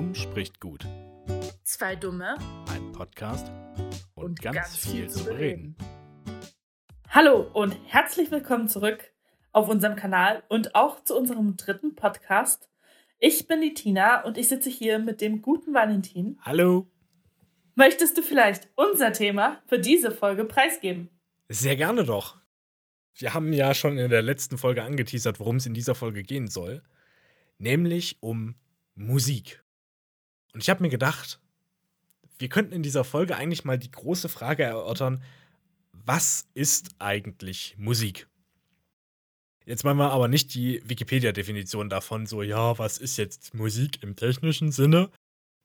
Dumm spricht gut. Zwei Dumme Ein Podcast und, ganz, viel zu bereden. bereden. Hallo und herzlich willkommen zurück auf unserem Kanal und auch zu unserem dritten Podcast. Ich bin die Tina und ich sitze hier mit dem guten Valentin. Hallo. Möchtest du vielleicht unser Thema für diese Folge preisgeben? Sehr gerne doch. Wir haben ja schon in der letzten Folge angeteasert, worum es in dieser Folge gehen soll. Nämlich um Musik. Und ich habe mir gedacht, wir könnten in dieser Folge eigentlich mal die große Frage erörtern, was ist eigentlich Musik? Jetzt machen wir aber nicht die Wikipedia-Definition davon, so, ja, was ist jetzt Musik im technischen Sinne?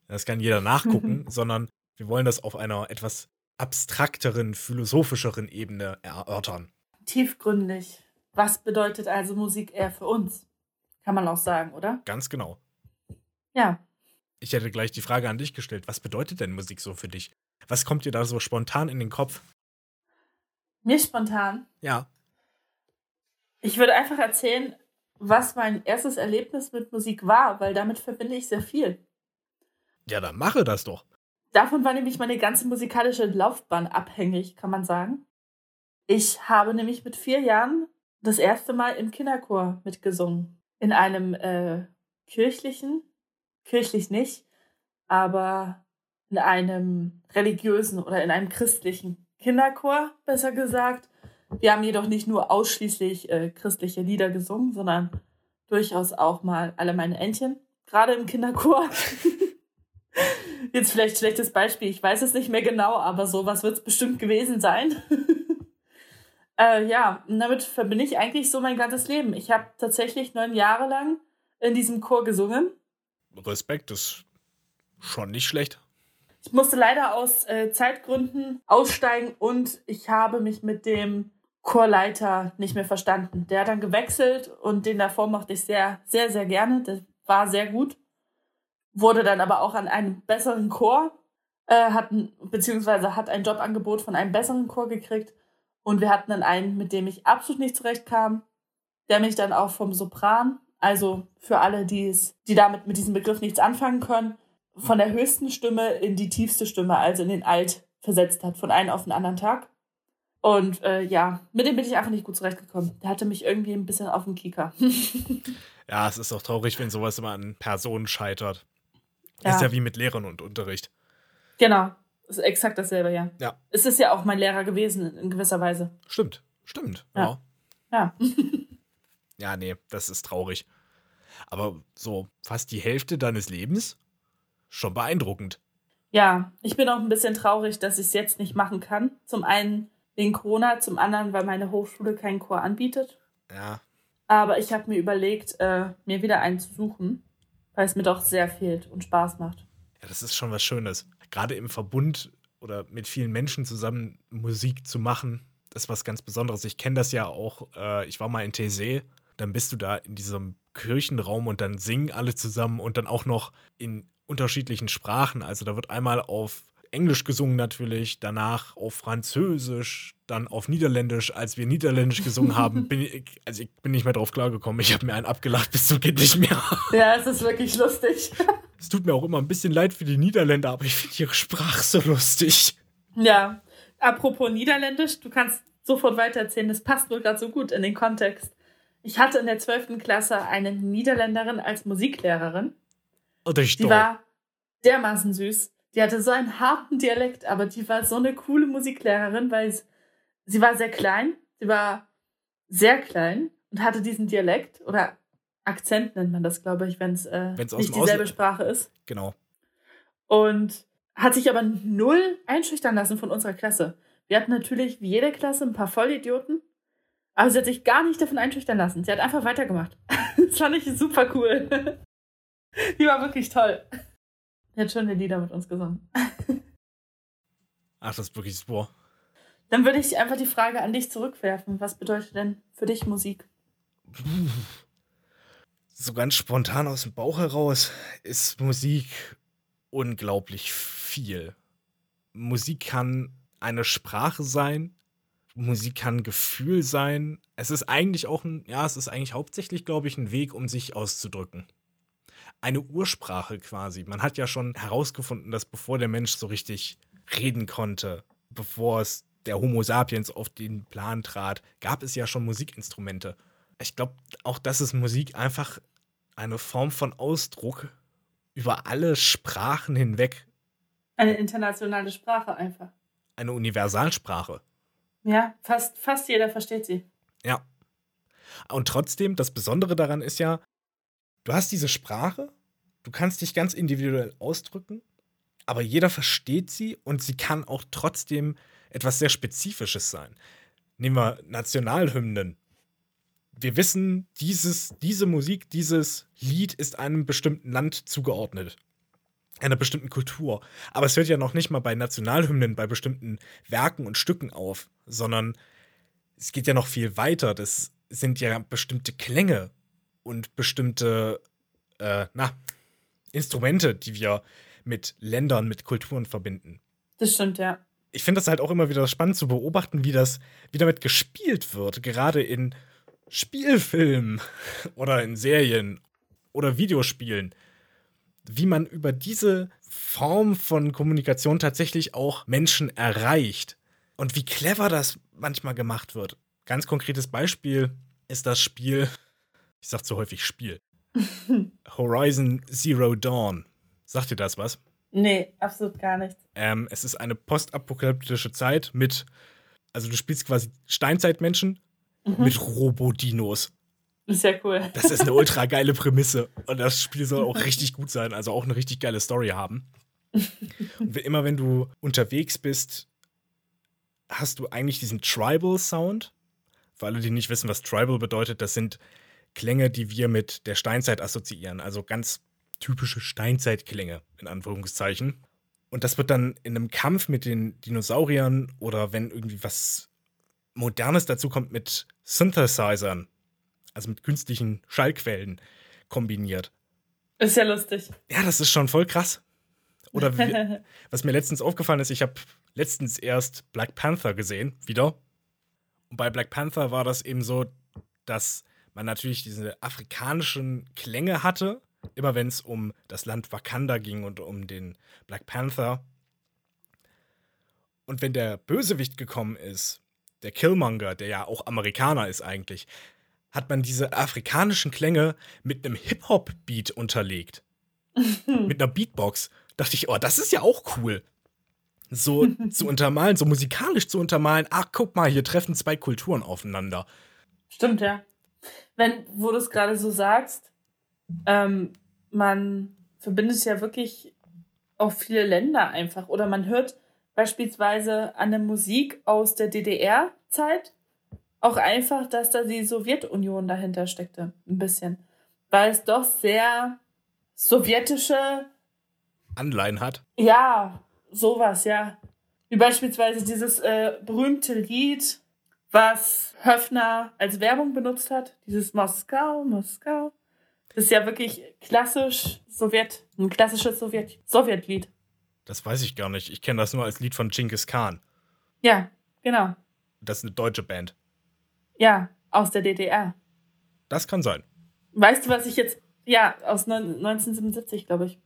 Das kann jeder nachgucken, sondern wir wollen das auf einer etwas abstrakteren, philosophischeren Ebene erörtern. Tiefgründig. Was bedeutet also Musik eher für uns? Kann man auch sagen, oder? Ganz genau. Ja. Ich hätte gleich die Frage an dich gestellt, was bedeutet denn Musik so für dich? Was kommt dir da so spontan in den Kopf? Mir spontan. Ja, Ich würde einfach erzählen, was mein erstes Erlebnis mit Musik war, weil damit verbinde ich sehr viel. ja, dann mache das doch. Davon war nämlich meine ganze musikalische Laufbahn abhängig, kann man sagen. Ich habe nämlich mit vier Jahren das erste Mal im Kinderchor mitgesungen. In einem äh, kirchlichen, kirchlich nicht, aber in einem religiösen oder in einem christlichen Kinderchor, besser gesagt. Wir haben jedoch nicht nur ausschließlich äh, christliche Lieder gesungen, sondern durchaus auch mal alle meine Entchen, gerade im Kinderchor. Jetzt vielleicht schlechtes Beispiel, ich weiß es nicht mehr genau, aber sowas wird es bestimmt gewesen sein. äh, ja, und damit verbinde ich eigentlich so mein ganzes Leben. Ich habe tatsächlich neun Jahre lang in diesem Chor gesungen. Respekt ist schon nicht schlecht. Ich musste leider aus äh, Zeitgründen aussteigen und ich habe mich mit dem Chorleiter nicht mehr verstanden. Der hat dann gewechselt und den davor mochte ich sehr, sehr, sehr gerne. Der war sehr gut. Wurde dann aber auch an einem besseren Chor, äh, hatten, beziehungsweise hat ein Jobangebot von einem besseren Chor gekriegt. Und wir hatten dann einen, mit dem ich absolut nicht zurechtkam, der mich dann auch vom Sopran, also für alle, die es, die damit mit diesem Begriff nichts anfangen können, von der höchsten Stimme in die tiefste Stimme, also in den Alt, versetzt hat, von einem auf den anderen Tag. Und äh, ja, mit dem bin ich einfach nicht gut zurechtgekommen. Der hatte mich irgendwie ein bisschen auf dem Kieker. Ja, es ist auch traurig, wenn sowas immer an Personen scheitert. Ja. Ist ja wie mit Lehrern und Unterricht. genau, ist exakt dasselbe, ja. Ja. Es ist ja auch mein Lehrer gewesen, in gewisser Weise. Stimmt, stimmt. Ja. Ja. Ja. ja, nee, das ist traurig. Aber so fast die Hälfte deines Lebens? Schon beeindruckend. ja, ich bin auch ein bisschen traurig, dass ich es jetzt nicht machen kann. Zum einen wegen Corona, zum anderen, weil meine Hochschule keinen Chor anbietet. Ja, Aber ich habe mir überlegt, äh, mir wieder einen zu suchen, weil es mir doch sehr fehlt und Spaß macht. Ja, das ist schon was Schönes. Gerade im Verbund oder mit vielen Menschen zusammen Musik zu machen, ist was ganz Besonderes. Ich kenne das ja auch. Äh, ich war mal in Tessé, dann bist du da in diesem Kirchenraum und dann singen alle zusammen und dann auch noch in unterschiedlichen Sprachen. Also da wird einmal auf Englisch gesungen natürlich, danach auf Französisch, dann auf Niederländisch. Als wir Niederländisch gesungen haben, bin ich, also ich bin nicht mehr drauf klargekommen. Ich habe mir einen abgelacht bis zum geht nicht mehr. Ja, es ist wirklich lustig. Es tut mir auch immer ein bisschen leid für die Niederländer, aber ich finde ihre Sprache so lustig. ja, apropos Niederländisch, du kannst sofort weitererzählen, das passt nur gerade so gut in den Kontext. Ich hatte in der 12. Klasse eine Niederländerin als Musiklehrerin. Oder ich Die doch. war dermaßen süß. Die hatte so einen harten Dialekt, aber die war so eine coole Musiklehrerin, weil es, sie war sehr klein. Sie war sehr klein und hatte diesen Dialekt oder Akzent nennt man das, glaube ich, wenn es äh, nicht dieselbe Ausland- Sprache ist. Genau. Und hat sich aber null einschüchtern lassen von unserer Klasse. Wir hatten natürlich wie jede Klasse ein paar Vollidioten, aber sie hat sich gar nicht davon einschüchtern lassen. Sie hat einfach weitergemacht. Das fand ich super cool. Die war wirklich toll. Die hat schöne Lieder mit uns gesungen. Ach, das ist wirklich super. Dann würde ich einfach die Frage an dich zurückwerfen. Was bedeutet denn für dich Musik? So ganz spontan aus dem Bauch heraus ist Musik unglaublich viel. Musik kann eine Sprache sein, Musik kann Gefühl sein. Es ist eigentlich auch ein, ja, es ist eigentlich hauptsächlich, glaube ich, ein Weg, um sich auszudrücken. eine Ursprache quasi. Man hat ja schon herausgefunden, dass bevor der Mensch so richtig reden konnte, bevor es der Homo sapiens auf den Plan trat, gab es ja schon Musikinstrumente. Ich glaube auch, dass es Musik einfach eine Form von Ausdruck über alle Sprachen hinweg. Eine internationale Sprache einfach. Eine Universalsprache. Ja, fast, fast jeder versteht sie. Ja. Und trotzdem, das Besondere daran ist ja, du hast diese Sprache, du kannst dich ganz individuell ausdrücken, aber jeder versteht sie und sie kann auch trotzdem etwas sehr Spezifisches sein. Nehmen wir Nationalhymnen. Wir wissen, dieses, diese Musik, dieses Lied ist einem bestimmten Land zugeordnet. Einer bestimmten Kultur. Aber es hört ja noch nicht mal bei Nationalhymnen, bei bestimmten Werken und Stücken auf, sondern es geht ja noch viel weiter. Das sind ja bestimmte Klänge und bestimmte, äh, na, Instrumente, die wir mit Ländern, mit Kulturen verbinden. Das stimmt, ja. Ich finde das halt auch immer wieder spannend zu beobachten, wie das, wie damit gespielt wird, gerade in Spielfilmen oder in Serien oder Videospielen. Wie man über diese Form von Kommunikation tatsächlich auch Menschen erreicht. Und wie clever das manchmal gemacht wird. Ganz konkretes Beispiel ist das Spiel, ich sag zu häufig Spiel, Horizon Zero Dawn. Sagt dir das was? Nee, absolut gar nicht. Ähm, es ist eine postapokalyptische Zeit mit, also du spielst quasi Steinzeitmenschen mhm. mit Robodinos. Ist ja cool. Das ist eine ultra geile Prämisse. Und das Spiel soll auch richtig gut sein, also auch eine richtig geile Story haben. Und immer wenn du unterwegs bist, hast du eigentlich diesen Tribal-Sound. Für alle, die nicht wissen, was Tribal bedeutet, das sind Klänge, die wir mit der Steinzeit assoziieren. Also ganz typische Steinzeitklänge, in Anführungszeichen. Und das wird dann in einem Kampf mit den Dinosauriern oder wenn irgendwie was Modernes dazu kommt mit Synthesizern, also mit künstlichen Schallquellen kombiniert. Ist ja lustig. Ja, das ist schon voll krass. Oder wie, was mir letztens aufgefallen ist, ich habe letztens erst Black Panther gesehen, wieder. Und bei Black Panther war das eben so, dass man natürlich diese afrikanischen Klänge hatte, immer wenn es um das Land Wakanda ging und um den Black Panther. Und wenn der Bösewicht gekommen ist, der Killmonger, der ja auch Amerikaner ist eigentlich, hat man diese afrikanischen Klänge mit einem Hip-Hop-Beat unterlegt. mit einer Beatbox. Dachte ich, oh, das ist ja auch cool. So zu untermalen, so musikalisch zu untermalen. Ach, guck mal, hier treffen zwei Kulturen aufeinander. Stimmt, ja. Wenn, wo du es gerade so sagst, ähm, man verbindet ja wirklich auch viele Länder einfach. Oder man hört beispielsweise an der Musik aus der DDR-Zeit auch einfach, dass da die Sowjetunion dahinter steckte. Ein bisschen. Weil es doch sehr sowjetische Anleihen hat. Ja, sowas, ja. Wie beispielsweise dieses äh, berühmte Lied, was Höfner als Werbung benutzt hat. Dieses Moskau, Moskau. Das ist ja wirklich klassisch Sowjet, ein klassisches Sowjet, Sowjetlied. Das weiß ich gar nicht. Ich kenne das nur als Lied von Genghis Khan. Ja, genau. Das ist eine deutsche Band. Ja, aus der DDR. Das kann sein. Weißt du, was ich jetzt. Ja, aus 1977, glaube ich.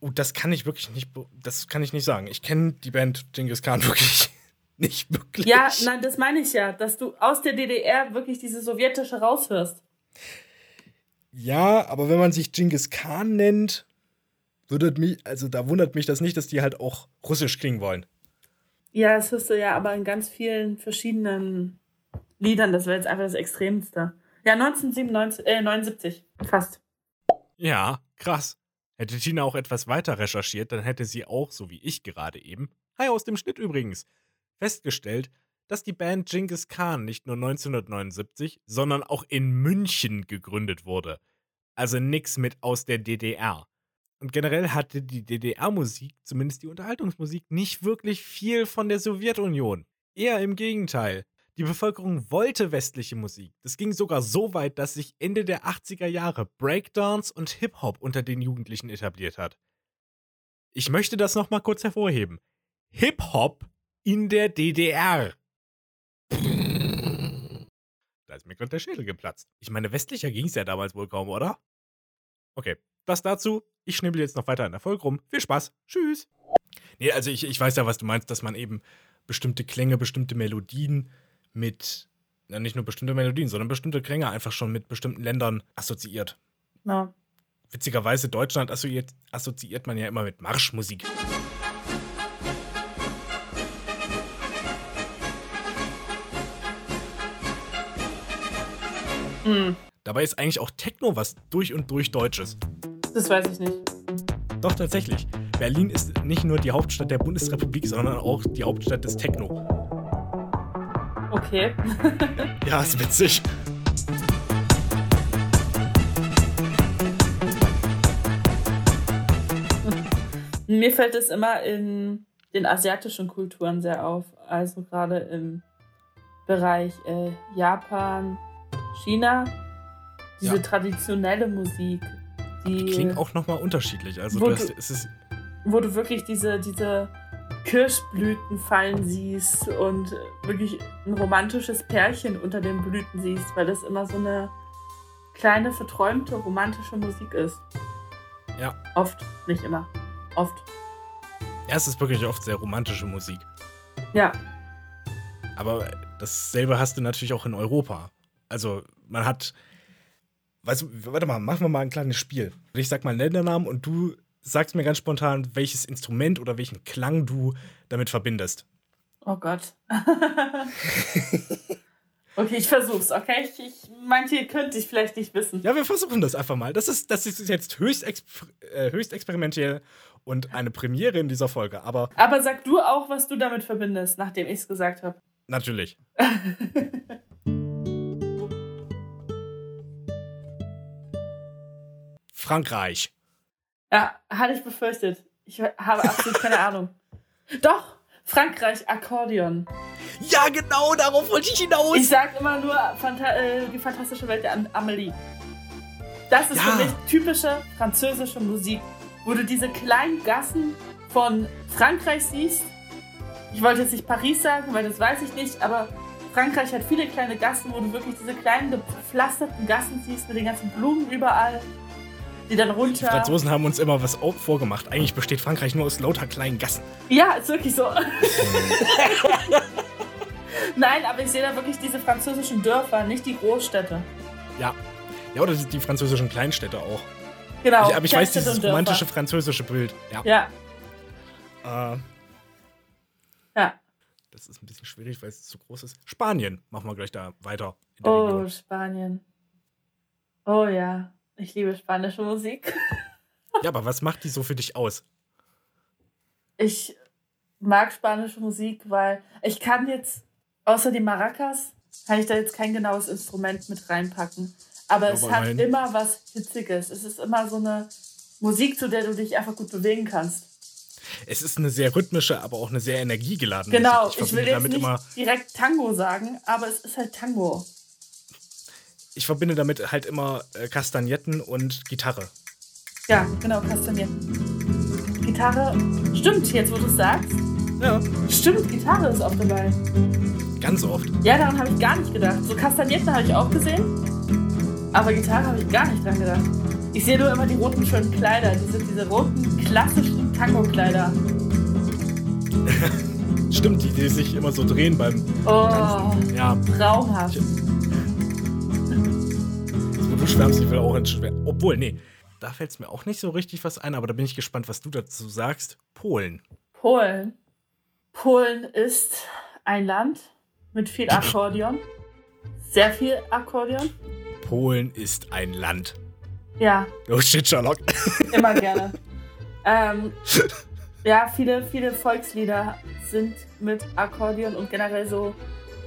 Oh, das kann ich wirklich nicht. Das kann ich nicht sagen. Ich kenne die Band Genghis Khan wirklich nicht wirklich. Ja, nein, das meine ich ja, dass du aus der DDR wirklich diese sowjetische raushörst. Ja, aber wenn man sich Genghis Khan nennt, würde mich, also da wundert mich das nicht, dass die halt auch russisch klingen wollen. Ja, das hörst du ja aber in ganz vielen verschiedenen Liedern. Das wäre jetzt einfach das Extremste. Ja, 1997, äh, 79, fast. Ja, krass. Hätte Tina auch etwas weiter recherchiert, dann hätte sie auch, so wie ich gerade eben, hi aus dem Schnitt übrigens, festgestellt, dass die Band Genghis Khan nicht nur 1979, sondern auch in München gegründet wurde. Also nix mit aus der DDR. Und generell hatte die DDR-Musik, zumindest die Unterhaltungsmusik, nicht wirklich viel von der Sowjetunion. Eher im Gegenteil. Die Bevölkerung wollte westliche Musik. Das ging sogar so weit, dass sich Ende der 80er Jahre Breakdance und Hip-Hop unter den Jugendlichen etabliert hat. Ich möchte das nochmal kurz hervorheben. Hip-Hop in der DDR. Da ist mir gerade der Schädel geplatzt. Ich meine, westlicher ging es ja damals wohl kaum, oder? Okay, das dazu. Ich schnibbel jetzt noch weiter in der Folge rum. Viel Spaß. Tschüss. Nee, also ich, ich weiß ja, was du meinst, dass man eben bestimmte Klänge, bestimmte Melodien mit, ja nicht nur bestimmte Melodien, sondern bestimmte Klänge einfach schon mit bestimmten Ländern assoziiert. Ja. Witzigerweise Deutschland assoziiert, assoziiert man ja immer mit Marschmusik. Hm, Dabei ist eigentlich auch Techno was durch und durch Deutsches. das weiß ich nicht. Doch tatsächlich. Berlin ist nicht nur die Hauptstadt der Bundesrepublik, sondern auch die Hauptstadt des Techno. Okay. Ja, ist witzig. Mir fällt es immer in den asiatischen Kulturen sehr auf. Also gerade im Bereich äh, Japan, China. Diese Ja. traditionelle Musik, die, Die klingen auch nochmal unterschiedlich. Also du hast, es ist, wo du wirklich diese, diese Kirschblüten fallen siehst und wirklich ein romantisches Pärchen unter den Blüten siehst, weil das immer so eine kleine, verträumte, romantische Musik ist. ja, Oft, nicht immer. Oft. ja, es ist wirklich oft sehr romantische Musik. Ja. Aber dasselbe hast du natürlich auch in Europa. Also man hat, weißt du, warte mal, machen wir mal ein kleines Spiel. Ich sag mal einen Ländernamen und du sagst mir ganz spontan, welches Instrument oder welchen Klang du damit verbindest. Oh Gott. okay, ich versuch's, okay? Ich, ich, manche könnte ich vielleicht nicht wissen. Ja, wir versuchen das einfach mal. Das ist, das ist jetzt höchst, exp äh, höchst experimentell und eine Premiere in dieser Folge. Aber Aber sag du auch, was du damit verbindest, nachdem ich's gesagt habe. natürlich. Frankreich. Ja, hatte ich befürchtet. Ich habe absolut keine Ahnung. Doch, Frankreich, Akkordeon. Ja, genau, darauf wollte ich hinaus. Ich sag immer nur Phanta äh, die fantastische Welt der Am- Amelie. Das ist Ja. für mich typische französische Musik, wo du diese kleinen Gassen von Frankreich siehst. Ich wollte jetzt nicht Paris sagen, weil das weiß ich nicht, aber Frankreich hat viele kleine Gassen, wo du wirklich diese kleinen gepflasterten Gassen siehst mit den ganzen Blumen überall, die dann Die runter. Franzosen haben uns immer was vorgemacht. Eigentlich besteht Frankreich nur aus lauter kleinen Gassen. Ja, ist wirklich so. Nein, aber ich sehe da wirklich diese französischen Dörfer, nicht die Großstädte. Ja. Ja, oder die, die französischen Kleinstädte auch. Genau. ich, aber ich weiß dieses romantische französische Bild. Ja. Ja, Äh, ja. das ist ein bisschen schwierig, weil es zu groß ist. Spanien. Machen wir gleich da weiter. Oh, Region. Spanien. Oh ja, ich liebe spanische Musik. Ja, aber was macht die so für dich aus? Ich mag spanische Musik, weil ich kann jetzt, außer die Maracas, kann ich da jetzt kein genaues Instrument mit reinpacken. Aber es hat immer was Hitziges. Es ist immer so eine Musik, zu der du dich einfach gut bewegen kannst. Es ist eine sehr rhythmische, aber auch eine sehr energiegeladene Genau, Musik. ich, will verbinde jetzt nicht immer, direkt Tango sagen, aber es ist halt Tango. Ich verbinde damit halt immer äh, Kastagnetten und Gitarre. Ja, genau, Kastagnetten. Gitarre, stimmt, jetzt wo du es sagst. Ja, Stimmt, Gitarre ist auch dabei. ganz oft. Ja, daran habe ich gar nicht gedacht. So Kastagnetten habe ich auch gesehen, aber Gitarre habe ich gar nicht dran gedacht. Ich sehe nur immer die roten schönen Kleider, diese, diese roten klassischen Tango-Kleider. Stimmt, die, die sich immer so drehen beim. Oh, Ja, traumhaft. wo du schwärmst, ich will auch ins Schwär. Obwohl, nee, da fällt es mir auch nicht so richtig was ein, aber da bin ich gespannt, was du dazu sagst. Polen. Polen. Polen ist ein Land mit viel Akkordeon. Sehr viel Akkordeon. Polen ist ein Land. Ja, Oh shit, Sherlock. immer gerne. ähm, ja, viele, viele Volkslieder sind mit Akkordeon und generell so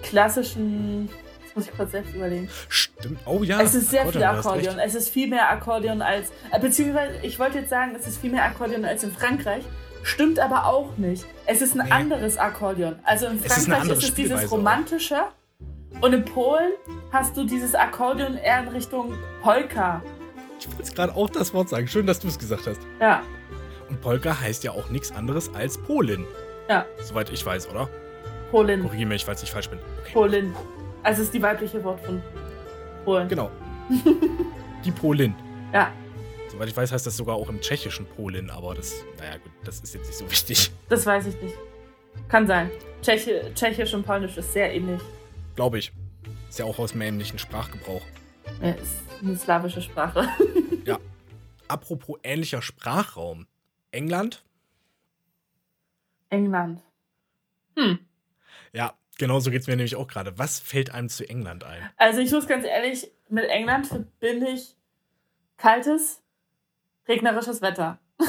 klassischen. Muss ich kurz selbst überlegen. Stimmt. Oh ja. es ist sehr viel du hast Akkordeon. Es ist viel mehr Akkordeon als. Äh, beziehungsweise, ich wollte jetzt sagen, es ist viel mehr Akkordeon als in Frankreich. Stimmt aber auch nicht. Es ist ein Nee. anderes Akkordeon. Also in Es ist Frankreich ist es dieses oder? romantische. Und in Polen hast du dieses Akkordeon eher in Richtung Polka. Ich wollte jetzt gerade auch das Wort sagen. Schön, dass du es gesagt hast. Ja, Und Polka heißt ja auch nichts anderes als Polin. ja, Soweit ich weiß, oder? Polin. Korrigiere mich, falls ich falsch bin. Okay. Polin. Also es ist die weibliche Wort von Polen. Genau. Die Polin. Ja. Soweit ich weiß, heißt das sogar auch im Tschechischen Polin, aber das, naja, gut, das ist jetzt nicht so wichtig. Das weiß ich nicht. Kann sein. Tschechi Tschechisch und Polnisch ist sehr ähnlich. Glaube ich. Ist ja auch aus dem ähnlichen Sprachgebrauch. Ja, ist eine slawische Sprache. ja. Apropos ähnlicher Sprachraum. England? England. Hm. Ja, genau so geht es mir nämlich auch gerade. Was fällt einem zu England ein? Also ich muss ganz ehrlich, mit England verbinde ich kaltes, regnerisches Wetter.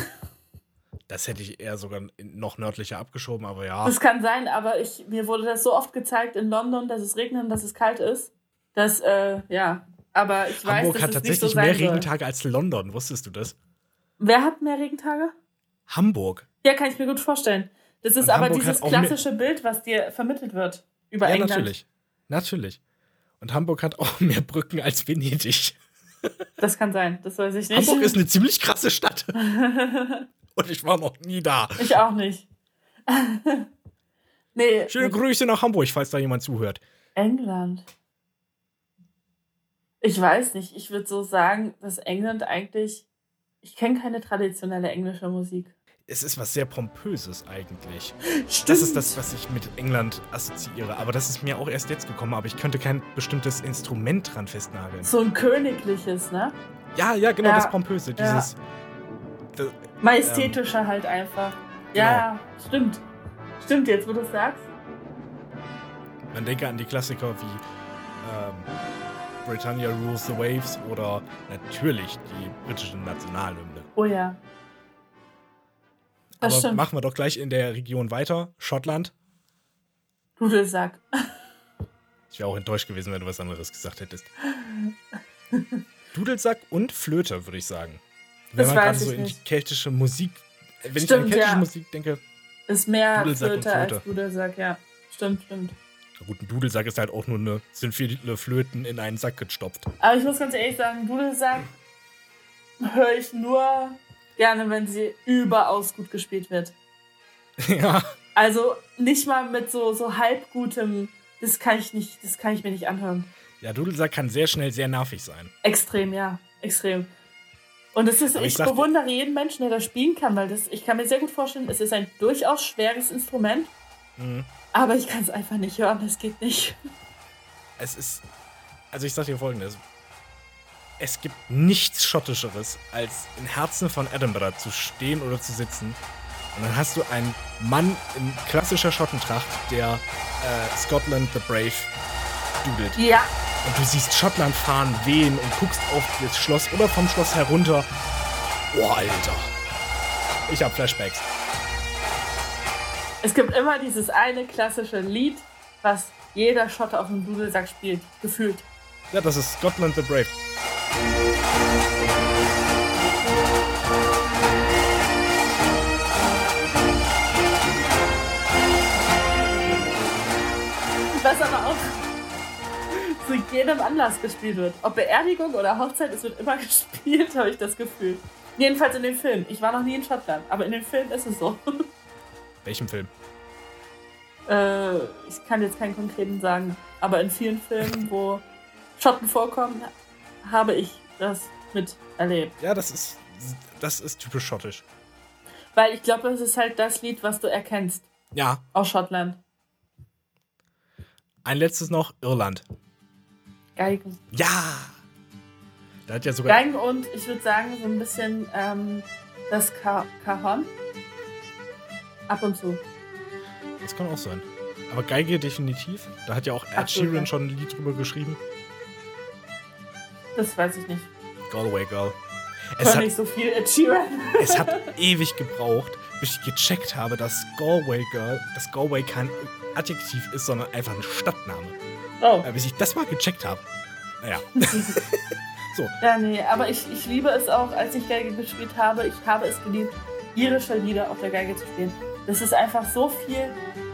Das hätte ich eher sogar noch nördlicher abgeschoben, aber ja. Das kann sein, aber ich, mir wurde das so oft gezeigt in London, dass es regnet und dass es kalt ist. Dass, äh, ja. Aber ich weiß, Hamburg dass hat es tatsächlich nicht so mehr soll. Regentage als London. Wusstest du das? Wer hat mehr Regentage? Hamburg. Ja, kann ich mir gut vorstellen. Das ist Und aber Hamburg dieses klassische Bild, was dir vermittelt wird über ja, England. natürlich. Natürlich. Und Hamburg hat auch mehr Brücken als Venedig. Das kann sein, das weiß ich nicht. Hamburg ist eine ziemlich krasse Stadt. Und ich war noch nie da. ich auch nicht. nee, Schöne Grüße nach Hamburg, falls da jemand zuhört. England. Ich weiß nicht, ich würde so sagen, dass England eigentlich. Ich kenne keine traditionelle englische Musik. Es ist was sehr Pompöses eigentlich. Stimmt. Das ist das, was ich mit England assoziiere. Aber das ist mir auch erst jetzt gekommen. Aber ich könnte kein bestimmtes Instrument dran festnageln. So ein königliches, ne? Ja, ja, genau, Ja. das Pompöse. Dieses. Das, Majestätischer halt einfach. Ja, stimmt. Stimmt jetzt, wo du es sagst. man denke an die Klassiker wie ähm, Britannia Rules the Waves oder natürlich die britische Nationalhymne. Oh ja. Das Aber stimmt. machen wir doch gleich in der Region weiter. Schottland. Dudelsack. Ich wäre auch enttäuscht gewesen, wenn du was anderes gesagt hättest. Dudelsack und Flöte, würde ich sagen. Wenn Das man gerade so ich in die keltische Musik. Wenn ich Stimmt, an keltische ja. Musik denke, Ist mehr Dudelsack und Flöte als Flöte. Dudelsack, ja. Stimmt, stimmt. na gut, ein Dudelsack ist halt auch nur eine, sind viele Flöten in einen Sack gestopft. Aber ich muss ganz ehrlich sagen, Dudelsack höre ich nur gerne, wenn sie überaus gut gespielt wird. ja. Also nicht mal mit so, so halbgutem, das kann ich nicht, das kann ich mir nicht anhören. Ja, Dudelsack kann sehr schnell sehr nervig sein. Extrem, ja. Extrem. Und es ist, Aber ich ich, bewundere jeden Menschen, der das spielen kann, weil das, ich kann mir sehr gut vorstellen, es ist ein durchaus schweres Instrument, Mhm. aber ich kann es einfach nicht hören, das geht nicht. Es ist. Also ich sag dir folgendes. Es gibt nichts Schottischeres, als im Herzen von Edinburgh zu stehen oder zu sitzen. Und dann hast du einen Mann in klassischer Schottentracht, der äh, Scotland the Brave dudelt. Ja, Und du siehst Schottland fahren, wehen und guckst auf das Schloss oder vom Schloss herunter. Boah, Alter. Ich hab Flashbacks. es gibt immer dieses eine klassische Lied, was jeder Schotte auf dem Dudelsack spielt, gefühlt. Ja, das ist Scotland the Brave. Was aber auch zu jedem Anlass gespielt wird. Ob Beerdigung oder Hochzeit, es wird immer gespielt, habe ich das Gefühl. Jedenfalls in dem Film. Ich war noch nie in Schottland, aber in dem Film ist es so. Welchem Film? äh, ich kann jetzt keinen konkreten sagen, aber in vielen Filmen, wo Schotten vorkommen, habe ich das miterlebt. Ja, das ist. Das ist typisch schottisch. Weil ich glaube, es ist halt das Lied, was du erkennst Ja, aus Schottland. ein letztes noch: Irland. Geigen. Ja! Da hat ja sogar. Geigen und ich würde sagen, so ein bisschen ähm, das Ka- Cajon. Ab und zu. Das kann auch sein. Aber Geige definitiv. Da hat ja auch Ed Sheeran schon ein Lied drüber geschrieben. Das weiß ich nicht. Galway Girl. Es höre hat, nicht so viel Ed Sheeran. es hat ewig gebraucht, bis ich gecheckt habe, dass Galway Girl, dass Galway kein Adjektiv ist, sondern einfach ein Stadtname. Oh. Äh, bis ich das mal gecheckt habe. Naja. so, Ja, nee, aber ich, ich liebe es auch, als ich Geige gespielt habe. Ich habe es geliebt, irische Lieder auf der Geige zu spielen. Das ist einfach so viel.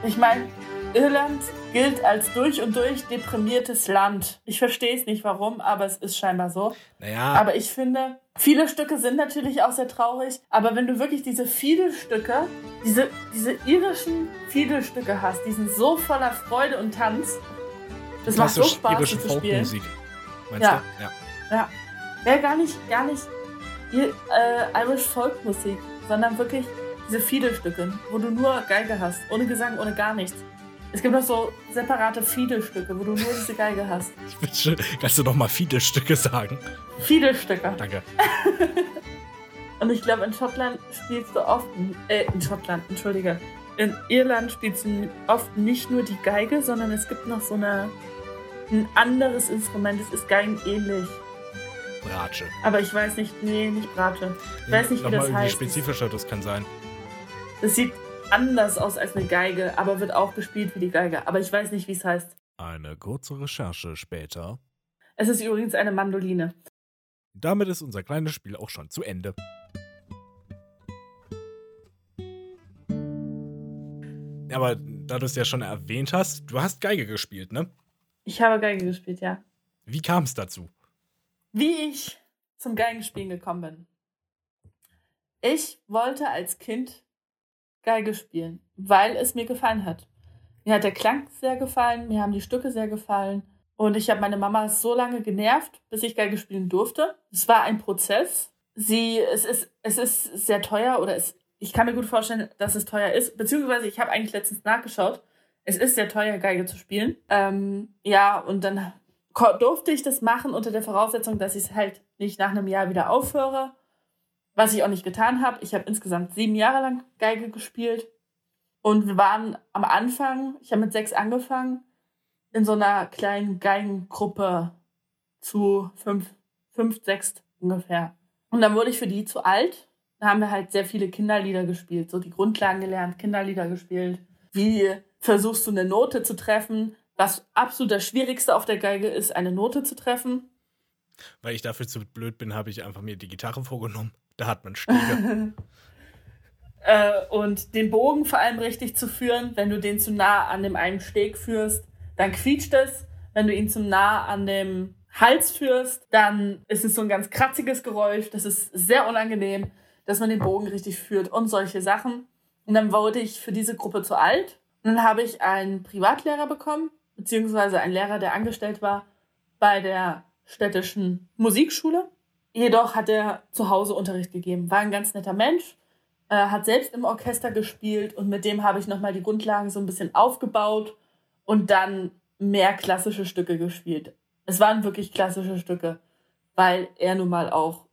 Ich meine, Irland gilt als durch und durch deprimiertes Land. Ich verstehe es nicht warum, aber es ist scheinbar so. naja. Aber ich finde, viele Stücke sind natürlich auch sehr traurig. Aber wenn du wirklich diese Fiedelstücke, diese, diese irischen Fiedelstücke hast, die sind so voller Freude und Tanz. Das macht so Spaß, irische zu spielen. Folkmusik. Meinst Ja. du? Ja. Ja. Ja, gar nicht, gar nicht äh, Irish Folkmusik, sondern wirklich diese Fiedelstücke, wo du nur Geige hast, ohne Gesang, ohne gar nichts. Es gibt noch so separate Fiedelstücke, wo du nur diese Geige hast. Ich bin schon, kannst du doch mal Fiedelstücke sagen? Fiedelstücke. Danke. Und ich glaube, in Schottland spielst du oft, äh, in Schottland, entschuldige, in Irland spielst du oft nicht nur die Geige, sondern es gibt noch so eine, ein anderes Instrument, es ist geigenähnlich. Bratsche. Aber ich weiß nicht, nee, nicht Bratsche. Ich weiß nicht, wie das heißt. Wie spezifischer das kann sein. Das sieht anders aus als eine Geige, aber wird auch gespielt wie die Geige. Aber ich weiß nicht, wie es heißt. Eine kurze Recherche später. Es ist übrigens eine Mandoline. Damit ist unser kleines Spiel auch schon zu Ende. Aber da du es ja schon erwähnt hast, du hast Geige gespielt, ne? Ich habe Geige gespielt, ja. Wie kam es dazu? Wie ich zum Geigenspielen gekommen bin. Ich wollte als Kind Geige spielen, weil es mir gefallen hat. Mir hat der Klang sehr gefallen, mir haben die Stücke sehr gefallen. Und ich habe meine Mama so lange genervt, bis ich Geige spielen durfte. Es war ein Prozess. Sie, es ist, es ist sehr teuer oder es, ich kann mir gut vorstellen, dass es teuer ist. Beziehungsweise ich habe eigentlich letztens nachgeschaut. Es ist sehr teuer, Geige zu spielen. Ähm, ja, und dann durfte ich das machen unter der Voraussetzung, dass ich es halt nicht nach einem Jahr wieder aufhöre. Was ich auch nicht getan habe. Ich habe insgesamt sieben Jahre lang Geige gespielt. Und wir waren am Anfang, ich habe mit sechs angefangen, in so einer kleinen Geigengruppe zu fünf, fünf, sechs ungefähr. Und dann wurde ich für die zu alt. Da haben wir halt sehr viele Kinderlieder gespielt, so die Grundlagen gelernt, Kinderlieder gespielt. Wie versuchst du eine Note zu treffen? Was absolut das Schwierigste auf der Geige ist, eine Note zu treffen. Weil ich dafür zu blöd bin, habe ich einfach mir die Gitarre vorgenommen. Da hat man Stege. äh, und den Bogen vor allem richtig zu führen, wenn du den zu nah an dem einen Steg führst, dann quietscht es. Wenn du ihn zu nah an dem Hals führst, dann ist es so ein ganz kratziges Geräusch. Das ist sehr unangenehm, dass man den Bogen richtig führt und solche Sachen. Und dann wurde ich für diese Gruppe zu alt. Und dann habe ich einen Privatlehrer bekommen, beziehungsweise einen Lehrer, der angestellt war bei der städtischen Musikschule. Jedoch hat er zu Hause Unterricht gegeben. War ein ganz netter Mensch, äh, hat selbst im Orchester gespielt und mit dem habe ich nochmal die Grundlagen so ein bisschen aufgebaut und dann mehr klassische Stücke gespielt. Es waren wirklich klassische Stücke, weil er nun mal auch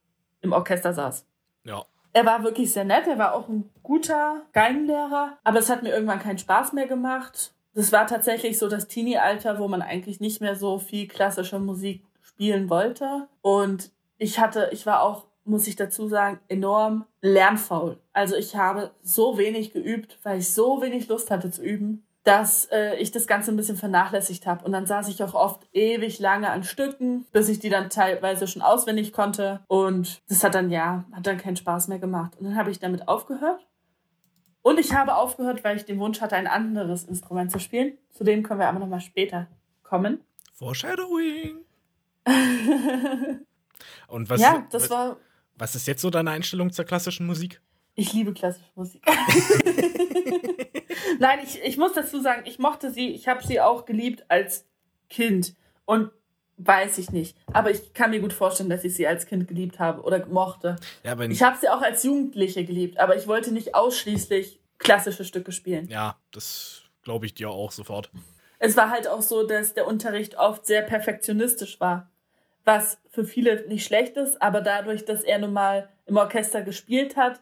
im Orchester saß. Ja. Er war wirklich sehr nett, er war auch ein guter Geigenlehrer, aber es hat mir irgendwann keinen Spaß mehr gemacht. Das war tatsächlich so das Teenie-Alter, wo man eigentlich nicht mehr so viel klassische Musik spielen wollte. Und ich hatte, ich war auch, muss ich dazu sagen, enorm lernfaul. Also ich habe so wenig geübt, weil ich so wenig Lust hatte zu üben dass äh, ich das Ganze ein bisschen vernachlässigt habe. Und dann saß ich auch oft ewig lange an Stücken, bis ich die dann teilweise schon auswendig konnte. Und das hat dann, ja, hat dann keinen Spaß mehr gemacht. Und dann habe ich damit aufgehört. Und ich habe aufgehört, weil ich den Wunsch hatte, ein anderes Instrument zu spielen. Zu dem können wir aber nochmal später kommen. Foreshadowing. Und was, ja, das war. Was ist jetzt so deine Einstellung zur klassischen Musik? Ich liebe klassische Musik. Nein, ich, ich muss dazu sagen, ich mochte sie, ich habe sie auch geliebt als Kind. Und weiß ich nicht. Aber ich kann mir gut vorstellen, dass ich sie als Kind geliebt habe oder mochte. Ja, ich habe sie auch als Jugendliche geliebt, aber ich wollte nicht ausschließlich klassische Stücke spielen. Ja, das glaube ich dir auch sofort. Es war halt auch so, dass der Unterricht oft sehr perfektionistisch war. Was für viele nicht schlecht ist, aber dadurch, dass er nun mal im Orchester gespielt hat,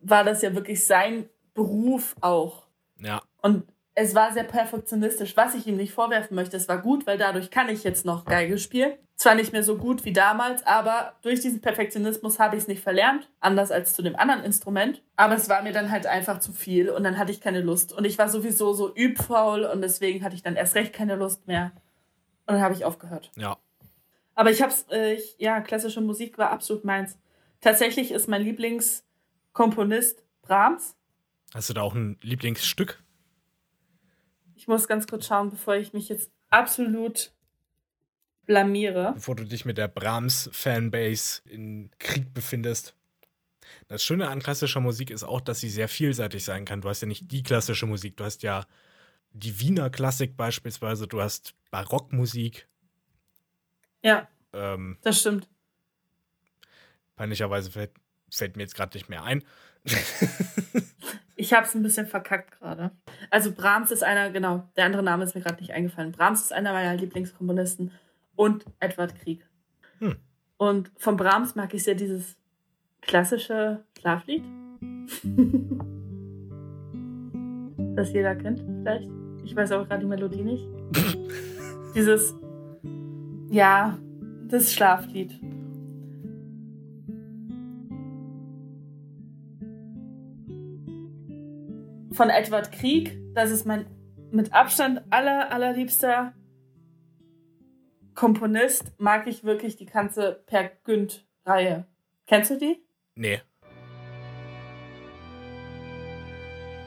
war das ja wirklich sein Beruf auch. Ja. Und es war sehr perfektionistisch, was ich ihm nicht vorwerfen möchte. Es war gut, weil dadurch kann ich jetzt noch Geige spielen. Zwar nicht mehr so gut wie damals, aber durch diesen Perfektionismus habe ich es nicht verlernt, anders als zu dem anderen Instrument. Aber es war mir dann halt einfach zu viel und dann hatte ich keine Lust. Und ich war sowieso so übfaul und deswegen hatte ich dann erst recht keine Lust mehr. Und dann habe ich aufgehört. Ja. Aber ich hab's, äh, ich, ja, klassische Musik war absolut meins. Tatsächlich ist mein Lieblingskomponist Brahms. Hast du da auch ein Lieblingsstück? Ich muss ganz kurz schauen, bevor ich mich jetzt absolut blamiere. Bevor du dich mit der Brahms-Fanbase in Krieg befindest. Das Schöne an klassischer Musik ist auch, dass sie sehr vielseitig sein kann. Du hast ja nicht die klassische Musik, du hast ja die Wiener Klassik beispielsweise, du hast Barockmusik. Ja. Ähm, das stimmt. Peinlicherweise fällt, fällt mir jetzt gerade nicht mehr ein. ich habe es ein bisschen verkackt gerade. Also Brahms ist einer, genau, der andere Name ist mir gerade nicht eingefallen. Brahms ist einer meiner Lieblingskomponisten und Edward Krieg. Hm. Und von Brahms mag ich sehr dieses klassische Schlaflied. das jeder kennt, vielleicht. Ich weiß aber gerade die Melodie nicht. dieses, ja, das Schlaflied. Von Edward Krieg, das ist mein mit Abstand aller, allerliebster Komponist, mag ich wirklich die ganze Per Günd-Reihe. Kennst du die? Nee.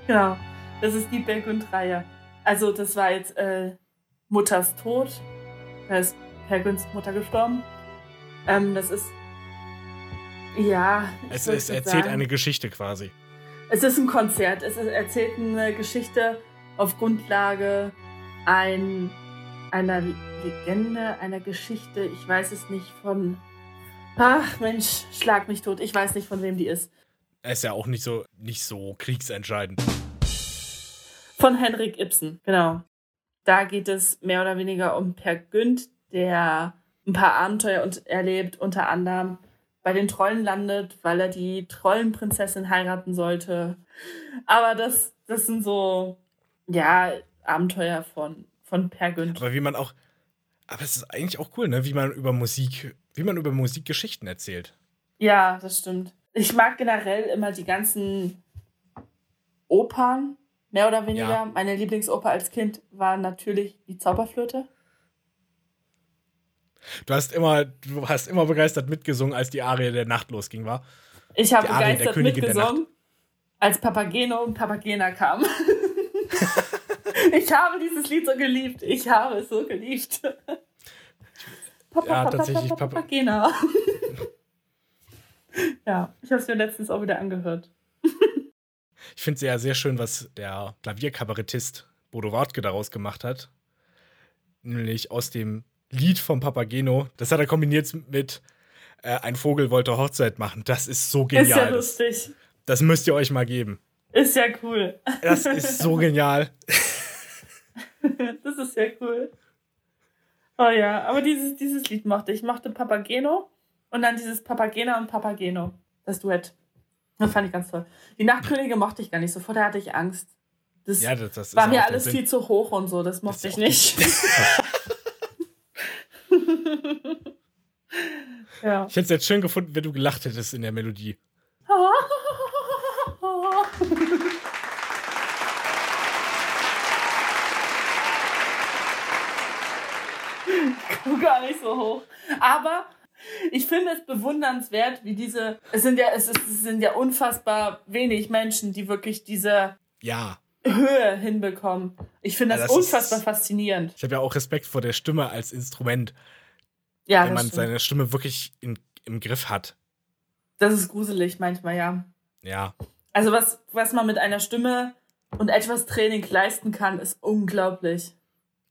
Genau, das ist die Per Günd-Reihe. Also, das war jetzt äh, Mutters Tod. Da ist Per Günds Mutter gestorben. Ähm, das ist. Ja. Es, es erzählt sagen. eine Geschichte quasi. Es ist ein Konzert. Es erzählt eine Geschichte auf Grundlage ein, einer Legende, einer Geschichte. Ich weiß es nicht von. Ach Mensch, schlag mich tot. Ich weiß nicht, von wem die ist. Er ist ja auch nicht so, nicht so kriegsentscheidend. Von Henrik Ibsen, genau. Da geht es mehr oder weniger um Per Günd, der ein paar Abenteuer erlebt, unter anderem bei den Trollen landet, weil er die Trollenprinzessin heiraten sollte. Aber das, das sind so, ja, Abenteuer von, von Per Günd. Aber wie man auch, aber es ist eigentlich auch cool, ne, wie man über Musik, wie man über Musikgeschichten erzählt. Ja, das stimmt. Ich mag generell immer die ganzen Opern, mehr oder weniger. Ja. Meine Lieblingsoper als Kind war natürlich die Zauberflöte. Du hast immer, du hast immer begeistert mitgesungen, als die Arie der Nacht losging, war? Ich habe begeistert mitgesungen, als Papageno und Papagena kam. ich habe dieses Lied so geliebt. Ich habe es so geliebt. Papa, ja, Papa, tatsächlich Papa, Papagena. ja, ich habe es mir letztens auch wieder angehört. ich finde es ja sehr schön, was der Klavierkabarettist Bodo Wartke daraus gemacht hat. Nämlich aus dem Lied vom Papageno. Das hat er kombiniert mit äh, Ein Vogel wollte Hochzeit machen. Das ist so genial. Ist ja lustig. Das, das müsst ihr euch mal geben. Ist ja cool. Das ist so genial. das ist ja cool. Oh ja, aber dieses, dieses Lied mochte ich. Ich mochte Papageno und dann dieses Papagena und Papageno. Das Duett. Das fand ich ganz toll. Die Nachtkönige mochte ich gar nicht. Sofort hatte ich Angst. Das, ja, das, das war mir alles viel zu hoch und so. Das mochte ich nicht. ja. Ich hätte es jetzt schön gefunden, wenn du gelacht hättest in der Melodie. Gar nicht so hoch. Aber ich finde es bewundernswert, wie diese. Es sind ja, es, ist, es sind ja unfassbar wenig Menschen, die wirklich diese ja. Höhe hinbekommen. Ich finde das, ja, das, unfassbar ist, faszinierend. Ich habe ja auch Respekt vor der Stimme als Instrument. Ja, wenn man stimmt. seine Stimme wirklich in, im Griff hat. Das ist gruselig manchmal, ja. Ja. Also was, was man mit einer Stimme und etwas Training leisten kann, ist unglaublich.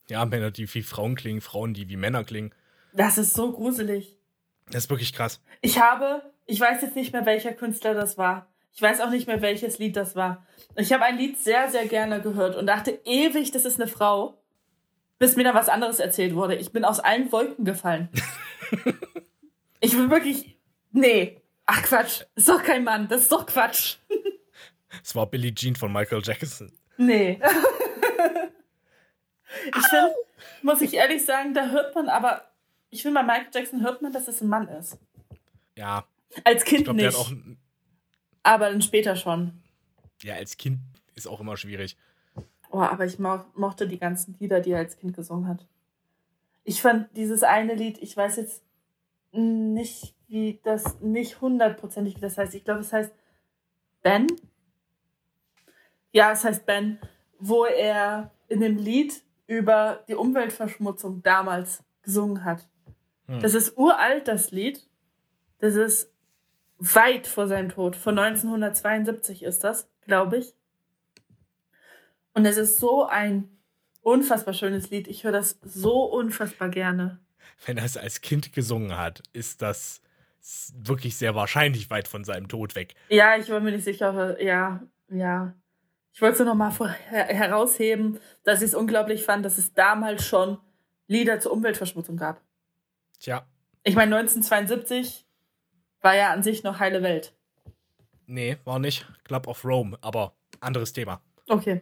Ja, Männer, die wie Frauen klingen, Frauen, die wie Männer klingen. Das ist so gruselig. Das ist wirklich krass. Ich habe, ich weiß jetzt nicht mehr, welcher Künstler das war. Ich weiß auch nicht mehr, welches Lied das war. Ich habe ein Lied sehr, sehr gerne gehört und dachte ewig, das ist eine Frau bis mir dann was anderes erzählt wurde. Ich bin aus allen Wolken gefallen. ich bin wirklich. Nee. Ach Quatsch. Ist doch kein Mann. Das ist doch Quatsch. Es war Billie Jean von Michael Jackson. Nee. ich finde, muss ich ehrlich sagen, da hört man aber. Ich finde, bei Michael Jackson hört man, dass es ein Mann ist. Ja. Als Kind glaub, nicht. Aber dann später schon. Ja, als Kind ist auch immer schwierig. Oh, aber ich mo mochte die ganzen Lieder, die er als Kind gesungen hat. Ich fand dieses eine Lied, ich weiß jetzt nicht, wie das, nicht hundertprozentig, wie das heißt. Ich glaube, es heißt Ben. Ja, es heißt Ben, wo er in dem Lied über die Umweltverschmutzung damals gesungen hat. Hm. Das ist uralt, das Lied. Das ist weit vor seinem Tod. Von 1972 ist das, glaube ich. Und es ist so ein unfassbar schönes Lied. Ich höre das so unfassbar gerne. Wenn er es als Kind gesungen hat, ist das wirklich sehr wahrscheinlich weit von seinem Tod weg. Ja, ich war mir nicht sicher, ja, ja. Ich wollte es nur noch mal her herausheben, dass ich es unglaublich fand, dass es damals schon Lieder zur Umweltverschmutzung gab. Tja. Ich meine, 1972 war ja an sich noch heile Welt. Nee, war nicht. Club of Rome, aber anderes Thema. Okay.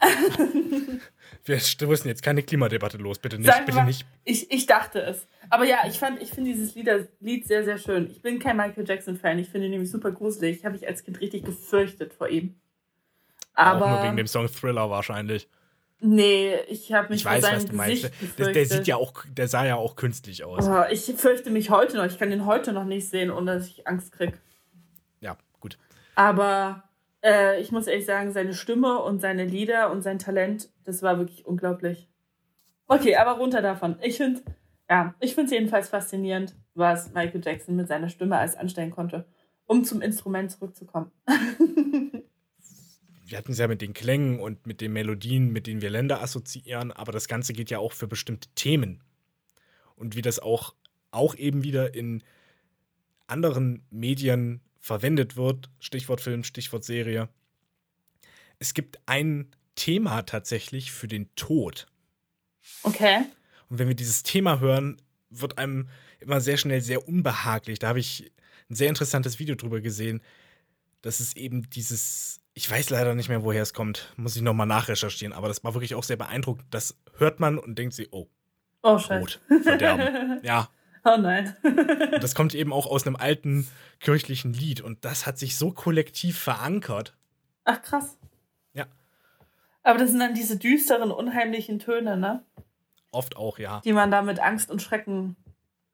Wir stoßen jetzt keine Klimadebatte los, bitte nicht, wir bitte mal, nicht. Ich, ich dachte es. Aber ja, ich fand, ich finde dieses Lieder, Lied sehr, sehr schön. Ich bin kein Michael Jackson-Fan. Ich finde ihn nämlich super gruselig. Ich habe mich als Kind richtig gefürchtet vor ihm. Aber. Auch nur wegen dem Song Thriller wahrscheinlich. Nee, ich habe mich Ich weiß, was du meinst. Der, der sieht ja auch, der sah ja auch künstlich aus. Oh, ich fürchte mich heute noch. Ich kann den heute noch nicht sehen, ohne dass ich Angst krieg. Ja, gut. Aber äh, ich muss ehrlich sagen, seine Stimme und seine Lieder und sein Talent, das war wirklich unglaublich. Okay, aber runter davon. Ich finde, ja, ich finde es jedenfalls faszinierend, was Michael Jackson mit seiner Stimme alles anstellen konnte, um zum Instrument zurückzukommen. Wir hatten es ja mit den Klängen und mit den Melodien, mit denen wir Länder assoziieren, aber das Ganze geht ja auch für bestimmte Themen. Und wie das auch, auch eben wieder in anderen Medien verwendet wird, Stichwort Film, Stichwort Serie. Es gibt ein Thema tatsächlich für den Tod. Okay. Und wenn wir dieses Thema hören, wird einem immer sehr schnell sehr unbehaglich. Da habe ich ein sehr interessantes Video drüber gesehen. Das ist eben dieses, ich weiß leider nicht mehr, woher es kommt, muss ich nochmal nachrecherchieren, aber das war wirklich auch sehr beeindruckend. Das hört man und denkt sich, oh, Oh, scheiße. Verderben. ja, Oh nein. und das kommt eben auch aus einem alten kirchlichen Lied und das hat sich so kollektiv verankert. Ach, krass. Ja. Aber das sind dann diese düsteren, unheimlichen Töne, ne? Oft auch, ja. Die man da mit Angst und Schrecken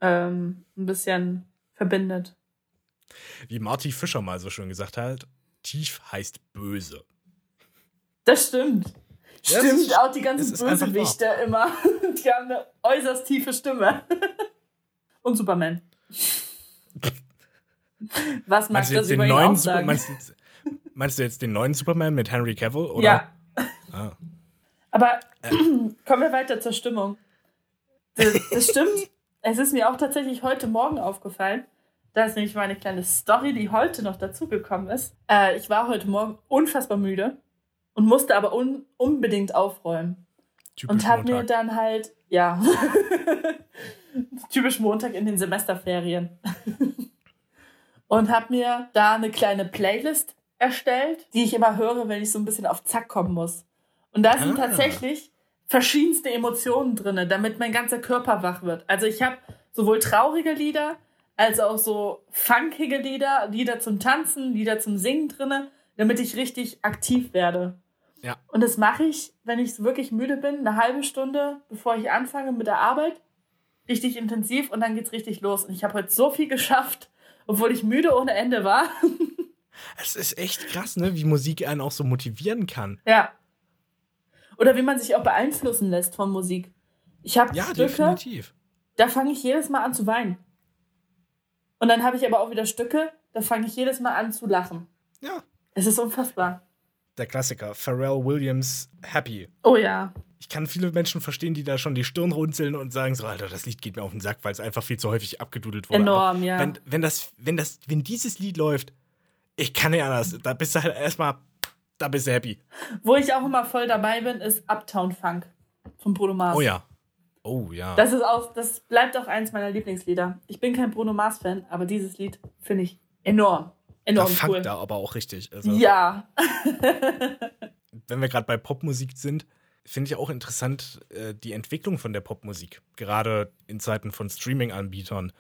ähm, ein bisschen verbindet. Wie Marty Fischer mal so schön gesagt hat, tief heißt böse. Das stimmt. Ja, Stimmt, ist- auch die ganzen ist einfach Bösewichte immer. Die haben eine äußerst tiefe Stimme. Und Superman. Was jetzt das den über ihn neuen sagen? meinst, du, meinst du jetzt den neuen Superman mit Henry Cavill? Oder? Ja, Ah. aber kommen wir weiter zur Stimmung. Das, das stimmt. Es ist mir auch tatsächlich heute Morgen aufgefallen. Das ist nämlich meine kleine Story, die heute noch dazugekommen ist. Äh, ich war heute Morgen unfassbar müde und musste aber un unbedingt aufräumen. Typisch Und hab mir dann halt, ja, typisch Montag in den Semesterferien. und hab mir da eine kleine Playlist erstellt, die ich immer höre, wenn ich so ein bisschen auf Zack kommen muss. Und da sind Ah. tatsächlich verschiedenste Emotionen drin, damit mein ganzer Körper wach wird. Also ich habe sowohl traurige Lieder, als auch so funkige Lieder, Lieder zum Tanzen, Lieder zum Singen drinne, damit ich richtig aktiv werde. Ja. Und das mache ich, wenn ich wirklich müde bin, eine halbe Stunde, bevor ich anfange mit der Arbeit. Richtig intensiv und dann geht's richtig los. Und ich habe heute so viel geschafft, obwohl ich müde ohne Ende war. Es ist echt krass, ne? wie Musik einen auch so motivieren kann. ja. Oder wie man sich auch beeinflussen lässt von Musik. Ich habe Ja, Stücke, definitiv. da fange ich jedes Mal an zu weinen. Und dann habe ich aber auch wieder Stücke, da fange ich jedes Mal an zu lachen. Ja. Es ist unfassbar. Der Klassiker, Pharrell Williams, Happy. Oh ja. Ich kann viele Menschen verstehen, die da schon die Stirn runzeln und sagen so, Alter, das Lied geht mir auf den Sack, weil es einfach viel zu häufig abgedudelt wurde. Enorm, Aber ja. Wenn, wenn, das, wenn, das, wenn dieses Lied läuft, ich kann nicht anders. Da bist du halt erstmal, da bist du happy. Wo ich auch immer voll dabei bin, ist Uptown Funk von Bruno Mars. Oh ja. Oh ja. Das ist auch, das bleibt auch eins meiner Lieblingslieder. Ich bin kein Bruno Mars Fan, aber dieses Lied finde ich enorm, da enorm fangt cool. da aber auch richtig. Also, Ja, Wenn wir gerade bei Popmusik sind, finde ich auch interessant äh, die Entwicklung von der Popmusik. Gerade in Zeiten von Streaming-Anbietern,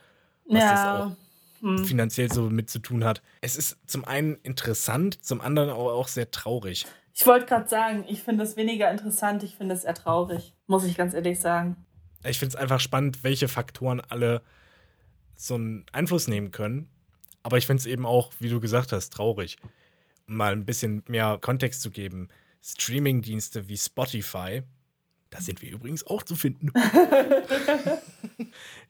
was das ja. auch Hm. finanziell so mit zu tun hat. Es ist zum einen interessant, zum anderen aber auch sehr traurig. Ich wollte gerade sagen, ich finde es weniger interessant, ich finde es eher traurig, muss ich ganz ehrlich sagen. Ich finde es einfach spannend, welche Faktoren alle so einen Einfluss nehmen können. Aber ich finde es eben auch, wie du gesagt hast, traurig. Um mal ein bisschen mehr Kontext zu geben. Streaming-Dienste wie Spotify, da sind wir übrigens auch zu finden.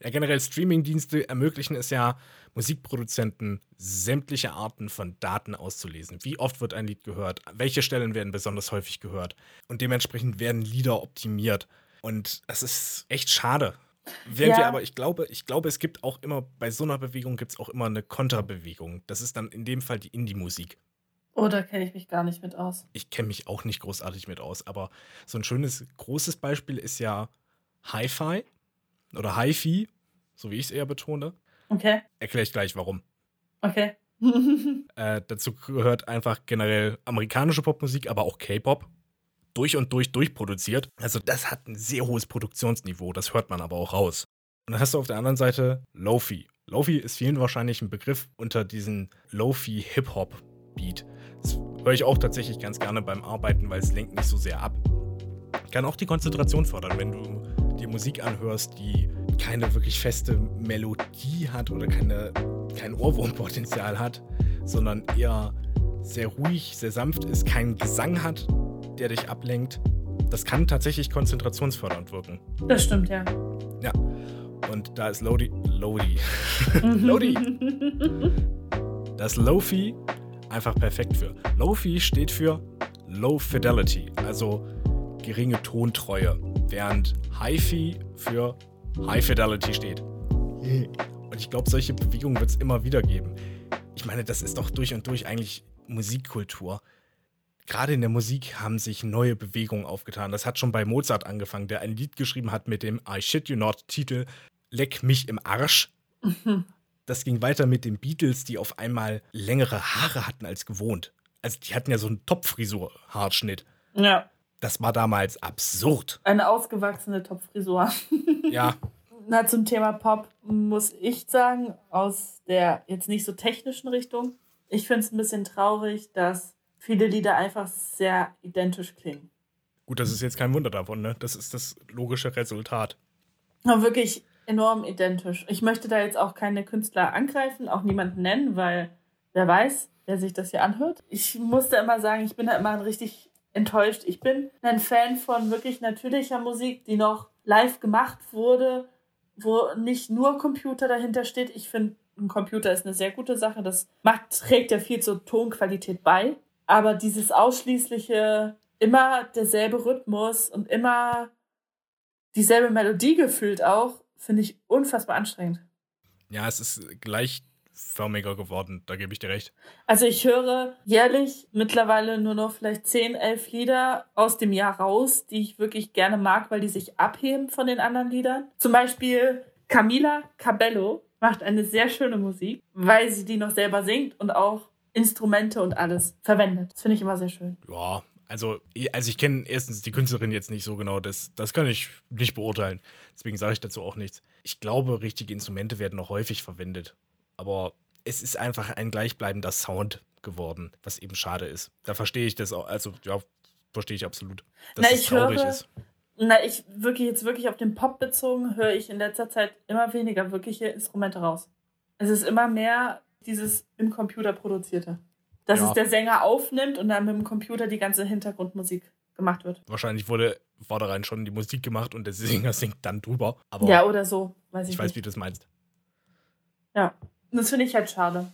ja, generell Streaming-Dienste ermöglichen es ja, Musikproduzenten sämtliche Arten von Daten auszulesen. Wie oft wird ein Lied gehört? Welche Stellen werden besonders häufig gehört? Und dementsprechend werden Lieder optimiert. Und das ist echt schade. Während ja. wir aber, ich glaube, ich glaube, es gibt auch immer, bei so einer Bewegung gibt es auch immer eine Konterbewegung. Das ist dann in dem Fall die Indie-Musik. Oh, da kenne ich mich gar nicht mit aus. Ich kenne mich auch nicht großartig mit aus, aber so ein schönes, großes Beispiel ist ja Hi-Fi oder Hi-Fi, so wie ich es eher betone. Okay. Erkläre ich gleich warum. Okay. äh, dazu gehört einfach generell amerikanische Popmusik, aber auch K-Pop. Durch und durch durchproduziert. Also, das hat ein sehr hohes Produktionsniveau, das hört man aber auch raus. Und dann hast du auf der anderen Seite Lofi. Lofi ist vielen wahrscheinlich ein Begriff unter diesen Lofi-Hip-Hop-Beat. Das höre ich auch tatsächlich ganz gerne beim Arbeiten, weil es lenkt nicht so sehr ab. Kann auch die Konzentration fördern, wenn du dir Musik anhörst, die keine wirklich feste Melodie hat oder keine, kein Ohrwurmpotenzial hat, sondern eher sehr ruhig, sehr sanft ist, keinen Gesang hat, der dich ablenkt. Das kann tatsächlich konzentrationsfördernd wirken. Das stimmt, ja. Ja. Und da ist Lodi. Lodi. Lodi. das Lofi einfach perfekt für. Lofi steht für Low Fidelity, also geringe Tontreue, während HiFi für High Fidelity steht. Und ich glaube, solche Bewegungen wird es immer wieder geben. Ich meine, das ist doch durch und durch eigentlich Musikkultur. Gerade in der Musik haben sich neue Bewegungen aufgetan. Das hat schon bei Mozart angefangen, der ein Lied geschrieben hat mit dem I Shit You Not Titel Leck mich im Arsch. Mhm. Das ging weiter mit den Beatles, die auf einmal längere Haare hatten als gewohnt. Also die hatten ja so einen Topfrisur-Haarschnitt. Ja. Das war damals absurd. Eine ausgewachsene Topfrisur. ja. Na, zum Thema Pop muss ich sagen, aus der jetzt nicht so technischen Richtung, ich finde es ein bisschen traurig, dass viele Lieder einfach sehr identisch klingen. Gut, das ist jetzt kein Wunder davon, ne? Das ist das logische Resultat. Aber wirklich enorm identisch. Ich möchte da jetzt auch keine Künstler angreifen, auch niemanden nennen, weil wer weiß, wer sich das hier anhört. Ich musste immer sagen, ich bin da immer richtig enttäuscht. Ich bin ein Fan von wirklich natürlicher Musik, die noch live gemacht wurde, wo nicht nur Computer dahinter steht. Ich finde, ein Computer ist eine sehr gute Sache. Das macht, trägt ja viel zur Tonqualität bei. Aber dieses ausschließliche, immer derselbe Rhythmus und immer dieselbe Melodie gefühlt auch, finde ich unfassbar anstrengend. Ja, es ist gleichförmiger geworden, da gebe ich dir recht. Also ich höre jährlich mittlerweile nur noch vielleicht 10, 11 Lieder aus dem Jahr raus, die ich wirklich gerne mag, weil die sich abheben von den anderen Liedern. Zum Beispiel Camila Cabello macht eine sehr schöne Musik, weil sie die noch selber singt und auch Instrumente und alles verwendet. Das finde ich immer sehr schön. Ja, also, also ich kenne erstens die Künstlerin jetzt nicht so genau, das, das kann ich nicht beurteilen. Deswegen sage ich dazu auch nichts. Ich glaube, richtige Instrumente werden noch häufig verwendet. Aber es ist einfach ein gleichbleibender Sound geworden, was eben schade ist. Da verstehe ich das auch, also ja, verstehe ich absolut, dass na, es traurig höre, ist. Na, ich wirklich jetzt wirklich auf den Pop bezogen, höre ich in letzter Zeit immer weniger wirkliche Instrumente raus. Es ist immer mehr dieses im Computer produzierte dass ja. es der Sänger aufnimmt und dann mit dem Computer die ganze Hintergrundmusik gemacht wird. Wahrscheinlich wurde vornherein schon die Musik gemacht und der Sänger singt dann drüber. Aber ja, oder so. Weiß ich ich weiß, wie du das meinst. Ja, das finde ich halt schade.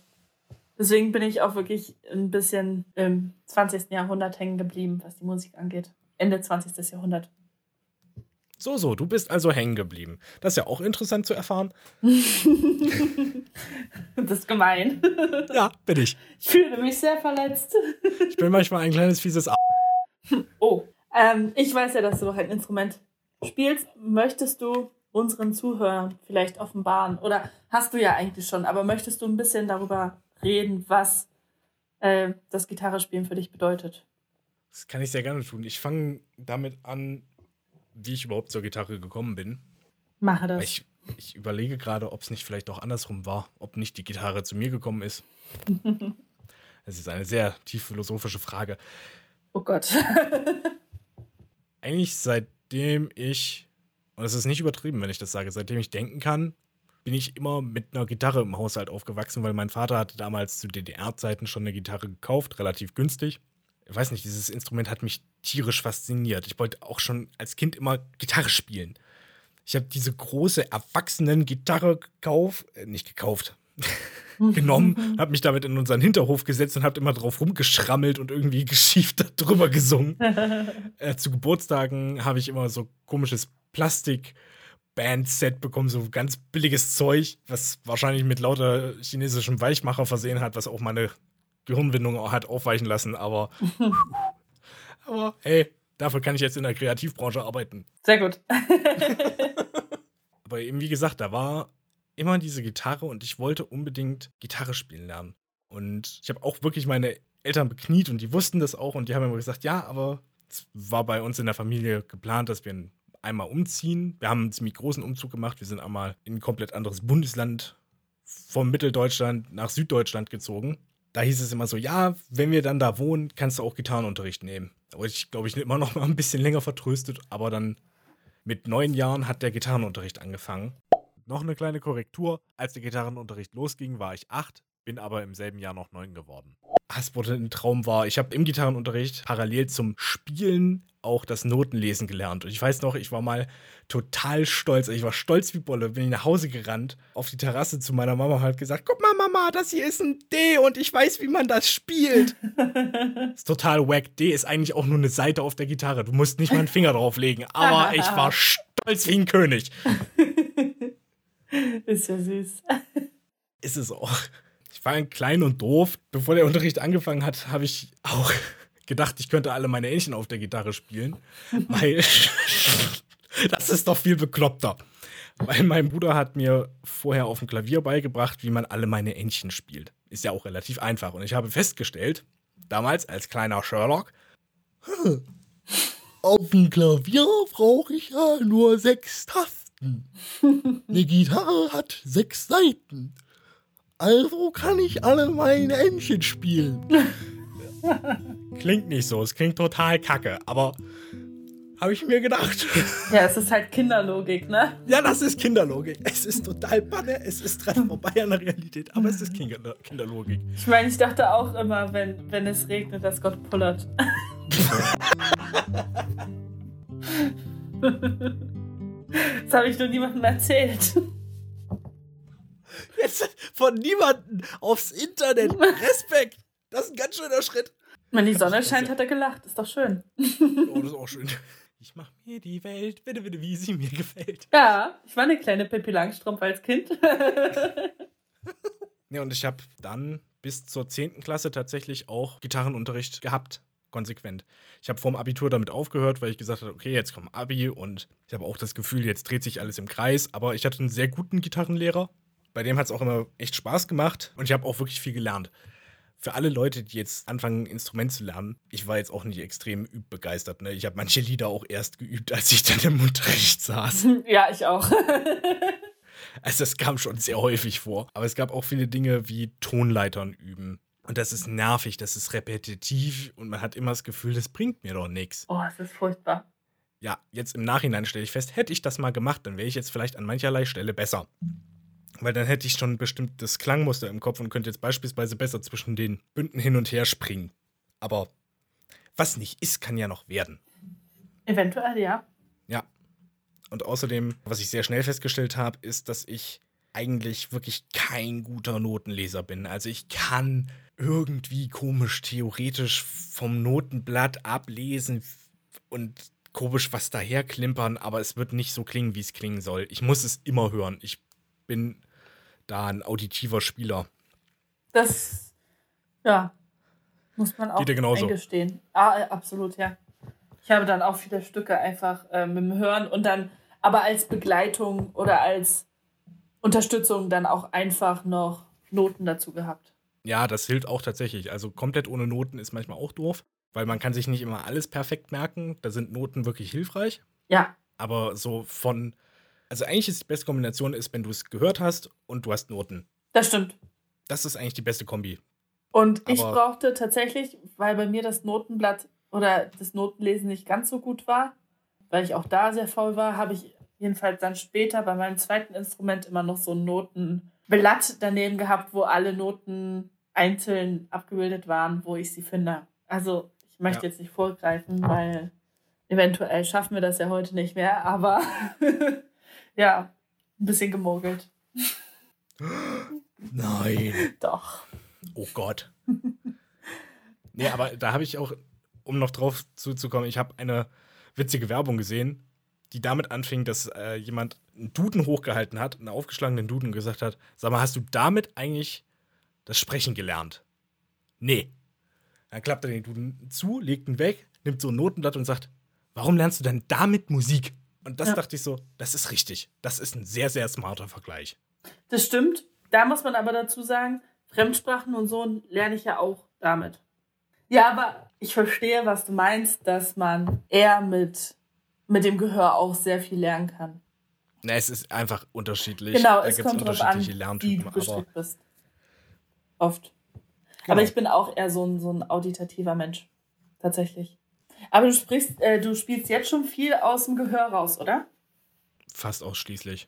Deswegen bin ich auch wirklich ein bisschen im 20. Jahrhundert hängen geblieben, was die Musik angeht. Ende 20. Jahrhundert. So, so, du bist also hängen geblieben. Das ist ja auch interessant zu erfahren. das ist gemein. Ja, bin ich. Ich fühle mich sehr verletzt. Ich bin manchmal ein kleines fieses A Oh, ähm, ich weiß ja, dass du noch ein Instrument spielst. Möchtest du unseren Zuhörern vielleicht offenbaren? Oder hast du ja eigentlich schon, aber möchtest du ein bisschen darüber reden, was äh, das Gitarrespielen für dich bedeutet? Das kann ich sehr gerne tun. Ich fange damit an, wie ich überhaupt zur Gitarre gekommen bin. Mache das. Ich, ich überlege gerade, ob es nicht vielleicht auch andersrum war, ob nicht die Gitarre zu mir gekommen ist. Es ist eine sehr tief philosophische Frage. Oh Gott. Eigentlich seitdem ich, und es ist nicht übertrieben, wenn ich das sage, seitdem ich denken kann, bin ich immer mit einer Gitarre im Haushalt aufgewachsen, weil mein Vater hatte damals zu DDR-Zeiten schon eine Gitarre gekauft, relativ günstig ich weiß nicht, dieses Instrument hat mich tierisch fasziniert. Ich wollte auch schon als Kind immer Gitarre spielen. Ich habe diese große Erwachsenen-Gitarre gekauft, äh, nicht gekauft, genommen, habe mich damit in unseren Hinterhof gesetzt und habe immer drauf rumgeschrammelt und irgendwie geschieft darüber gesungen. äh, zu Geburtstagen habe ich immer so komisches Plastik Bandset bekommen, so ganz billiges Zeug, was wahrscheinlich mit lauter chinesischem Weichmacher versehen hat, was auch meine Gehirnwindung hat aufweichen lassen, aber. Aber hey, dafür kann ich jetzt in der Kreativbranche arbeiten. Sehr gut. aber eben, wie gesagt, da war immer diese Gitarre und ich wollte unbedingt Gitarre spielen lernen. Und ich habe auch wirklich meine Eltern bekniet und die wussten das auch und die haben immer gesagt, ja, aber es war bei uns in der Familie geplant, dass wir einmal umziehen. Wir haben einen ziemlich großen Umzug gemacht. Wir sind einmal in ein komplett anderes Bundesland vom Mitteldeutschland nach Süddeutschland gezogen. Da hieß es immer so, ja, wenn wir dann da wohnen, kannst du auch Gitarrenunterricht nehmen. Aber ich glaube, ich immer noch mal ein bisschen länger vertröstet, aber dann mit neun Jahren hat der Gitarrenunterricht angefangen. Noch eine kleine Korrektur. Als der Gitarrenunterricht losging, war ich acht, bin aber im selben Jahr noch neun geworden. Was wurde ein Traum war, ich habe im Gitarrenunterricht parallel zum Spielen auch das Notenlesen gelernt. Und ich weiß noch, ich war mal total stolz. Ich war stolz wie Bolle, bin ich nach Hause gerannt, auf die Terrasse zu meiner Mama und halt gesagt: Guck mal, Mama, das hier ist ein D und ich weiß, wie man das spielt. das ist total wack. D ist eigentlich auch nur eine Seite auf der Gitarre. Du musst nicht mal einen Finger drauflegen. Aber ich war stolz wie ein König. ist ja süß. Ist es auch. Ich war klein und doof. Bevor der Unterricht angefangen hat, habe ich auch gedacht, ich könnte alle meine Entchen auf der Gitarre spielen. weil das ist doch viel bekloppter. Weil mein Bruder hat mir vorher auf dem Klavier beigebracht, wie man alle meine Entchen spielt. Ist ja auch relativ einfach. Und ich habe festgestellt, damals als kleiner Sherlock, auf dem Klavier brauche ich ja nur sechs Tasten. Eine Gitarre hat sechs Seiten. Also kann ich alle meine Entchen spielen. klingt nicht so, es klingt total kacke, aber habe ich mir gedacht. Ja, es ist halt Kinderlogik, ne? Ja, das ist Kinderlogik. Es ist total banne, es ist dran vorbei an der Realität, aber es ist Kinder Kinderlogik. Ich meine, ich dachte auch immer, wenn, wenn es regnet, dass Gott pullert. das habe ich nur niemandem erzählt. Jetzt von niemandem aufs Internet. Respekt. Das ist ein ganz schöner Schritt. Wenn die Sonne scheint, hat er gelacht. Ist doch schön. Oh, das ist auch schön. Ich mach mir die Welt, bitte, bitte, wie sie mir gefällt. Ja, ich war eine kleine Pippi Langstrumpf als Kind. ja, und ich habe dann bis zur 10. Klasse tatsächlich auch Gitarrenunterricht gehabt. Konsequent. Ich habe vorm Abitur damit aufgehört, weil ich gesagt habe, okay, jetzt kommt Abi und ich habe auch das Gefühl, jetzt dreht sich alles im Kreis. Aber ich hatte einen sehr guten Gitarrenlehrer. Bei dem hat es auch immer echt Spaß gemacht und ich habe auch wirklich viel gelernt für alle Leute, die jetzt anfangen, ein Instrument zu lernen, ich war jetzt auch nicht extrem übbegeistert. Ne? Ich habe manche Lieder auch erst geübt, als ich dann im Unterricht saß. Ja, ich auch. also das kam schon sehr häufig vor. Aber es gab auch viele Dinge wie Tonleitern üben. Und das ist nervig, das ist repetitiv und man hat immer das Gefühl, das bringt mir doch nichts. Oh, es ist furchtbar. Ja, jetzt im Nachhinein stelle ich fest, hätte ich das mal gemacht, dann wäre ich jetzt vielleicht an mancherlei Stelle besser. Weil dann hätte ich schon ein bestimmtes Klangmuster im Kopf und könnte jetzt beispielsweise besser zwischen den Bünden hin und her springen. Aber was nicht ist, kann ja noch werden. Eventuell, ja. Ja. Und außerdem, was ich sehr schnell festgestellt habe, ist, dass ich eigentlich wirklich kein guter Notenleser bin. Also ich kann irgendwie komisch theoretisch vom Notenblatt ablesen und komisch was daherklimpern, aber es wird nicht so klingen, wie es klingen soll. Ich muss es immer hören. Ich bin da ein auditiver Spieler. Das, ja, muss man auch Geht dir genauso? eingestehen. Ah, äh, absolut, ja. Ich habe dann auch viele Stücke einfach äh, mit dem Hören und dann aber als Begleitung oder als Unterstützung dann auch einfach noch Noten dazu gehabt. Ja, das hilft auch tatsächlich. Also komplett ohne Noten ist manchmal auch doof, weil man kann sich nicht immer alles perfekt merken. Da sind Noten wirklich hilfreich. Ja. Aber so von also eigentlich ist die beste Kombination ist, wenn du es gehört hast und du hast Noten. Das stimmt. Das ist eigentlich die beste Kombi. Und Aber ich brauchte tatsächlich, weil bei mir das Notenblatt oder das Notenlesen nicht ganz so gut war, weil ich auch da sehr faul war, habe ich jedenfalls dann später bei meinem zweiten Instrument immer noch so ein Notenblatt daneben gehabt, wo alle Noten einzeln abgebildet waren, wo ich sie finde. Also ich möchte ja. jetzt nicht vorgreifen, weil eventuell schaffen wir das ja heute nicht mehr, aber Ja, ein bisschen gemogelt. Nein. Doch. Oh Gott. nee, aber da habe ich auch, um noch drauf zuzukommen, ich habe eine witzige Werbung gesehen, die damit anfing, dass äh, jemand einen Duden hochgehalten hat, einen aufgeschlagenen Duden und gesagt hat: Sag mal, hast du damit eigentlich das Sprechen gelernt? Nee. Dann klappt er den Duden zu, legt ihn weg, nimmt so ein Notenblatt und sagt: Warum lernst du denn damit Musik? Und das ja. dachte ich so, das ist richtig. Das ist ein sehr, sehr smarter Vergleich. Das stimmt. Da muss man aber dazu sagen, Fremdsprachen und so lerne ich ja auch damit. Ja, aber ich verstehe, was du meinst, dass man eher mit, mit dem Gehör auch sehr viel lernen kann. Na, es ist einfach unterschiedlich. Genau, da es kommt darauf an, wie du gestrickt bist. Oft. Genau. Aber ich bin auch eher so ein, so ein auditativer Mensch. Tatsächlich. Aber du sprichst, äh, du spielst jetzt schon viel aus dem Gehör raus, oder? Fast ausschließlich.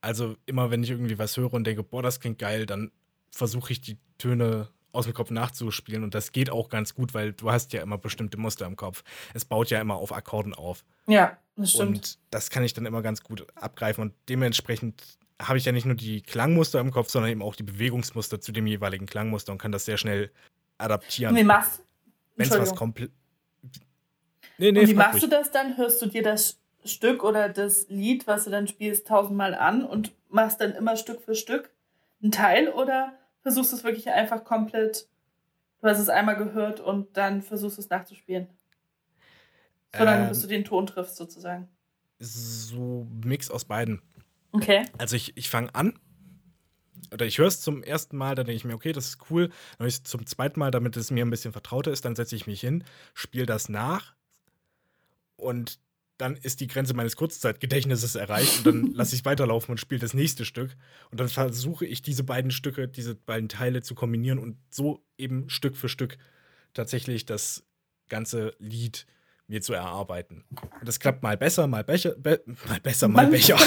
Also immer wenn ich irgendwie was höre und denke, boah, das klingt geil, dann versuche ich die Töne aus dem Kopf nachzuspielen und das geht auch ganz gut, weil du hast ja immer bestimmte Muster im Kopf. Es baut ja immer auf Akkorden auf. Ja, das stimmt. Und das kann ich dann immer ganz gut abgreifen und dementsprechend habe ich ja nicht nur die Klangmuster im Kopf, sondern eben auch die Bewegungsmuster zu dem jeweiligen Klangmuster und kann das sehr schnell adaptieren. Wie machst Wenn es was komplett. Nee, nee, und wie machst mich. du das dann? Hörst du dir das Stück oder das Lied, was du dann spielst, tausendmal an und machst dann immer Stück für Stück einen Teil oder versuchst du es wirklich einfach komplett, du hast es einmal gehört und dann versuchst du es nachzuspielen? Solange ähm, bis du den Ton triffst, sozusagen. So Mix aus beiden. Okay. Also ich, ich fange an oder ich höre es zum ersten Mal, dann denke ich mir, okay, das ist cool. Dann höre ich es zum zweiten Mal, damit es mir ein bisschen vertrauter ist, dann setze ich mich hin, spiele das nach und dann ist die Grenze meines Kurzzeitgedächtnisses erreicht und dann lasse ich weiterlaufen und spiele das nächste Stück. Und dann versuche ich diese beiden Stücke, diese beiden Teile zu kombinieren und so eben Stück für Stück tatsächlich das ganze Lied mir zu erarbeiten. Und das klappt mal besser, mal, Becher, be mal besser, mal Becher.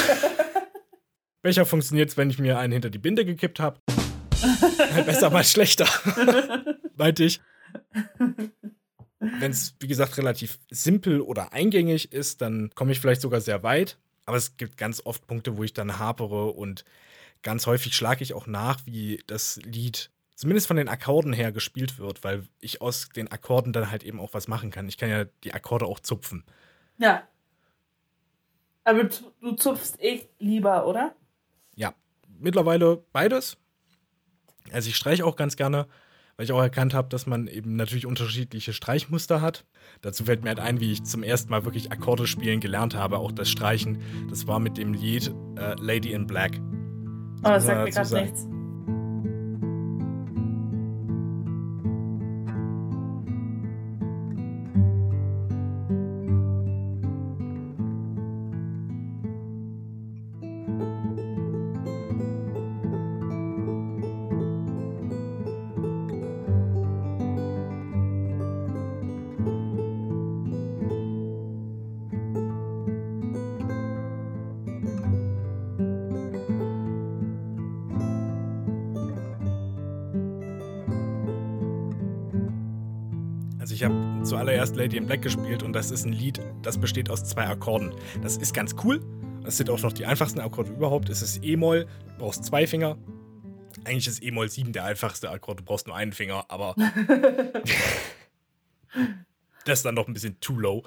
Becher funktioniert, wenn ich mir einen hinter die Binde gekippt habe. mal besser, mal schlechter. Meinte ich wenn es, wie gesagt, relativ simpel oder eingängig ist, dann komme ich vielleicht sogar sehr weit. Aber es gibt ganz oft Punkte, wo ich dann hapere und ganz häufig schlage ich auch nach, wie das Lied zumindest von den Akkorden her gespielt wird, weil ich aus den Akkorden dann halt eben auch was machen kann. Ich kann ja die Akkorde auch zupfen. Ja. Aber du zupfst eh lieber, oder? Ja, mittlerweile beides. Also ich streiche auch ganz gerne weil ich auch erkannt habe, dass man eben natürlich unterschiedliche Streichmuster hat. Dazu fällt mir halt ein, wie ich zum ersten Mal wirklich Akkorde spielen gelernt habe, auch das Streichen. Das war mit dem Lied äh, Lady in Black. Oh, das sagt mir gerade nichts. Lady in Black gespielt und das ist ein Lied, das besteht aus zwei Akkorden. Das ist ganz cool. Das sind auch noch die einfachsten Akkorde überhaupt. Es ist E-Moll, du brauchst zwei Finger. Eigentlich ist E-Moll 7 der einfachste Akkord, du brauchst nur einen Finger, aber das ist dann noch ein bisschen too low.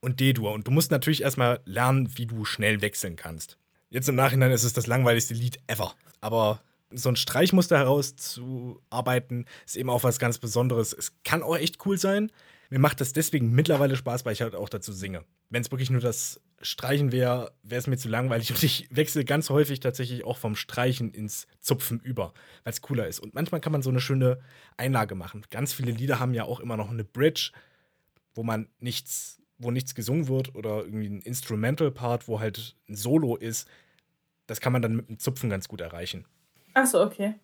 Und D-Dur. Und du musst natürlich erstmal lernen, wie du schnell wechseln kannst. Jetzt im Nachhinein ist es das langweiligste Lied ever. Aber so ein Streichmuster herauszuarbeiten, ist eben auch was ganz Besonderes. Es kann auch echt cool sein. Mir macht das deswegen mittlerweile Spaß, weil ich halt auch dazu singe. Wenn es wirklich nur das Streichen wäre, wäre es mir zu langweilig. Und ich wechsle ganz häufig tatsächlich auch vom Streichen ins Zupfen über, weil es cooler ist. Und manchmal kann man so eine schöne Einlage machen. Ganz viele Lieder haben ja auch immer noch eine Bridge, wo man nichts, wo nichts gesungen wird oder irgendwie ein Instrumental-Part, wo halt ein Solo ist. Das kann man dann mit dem Zupfen ganz gut erreichen. Ach so, okay.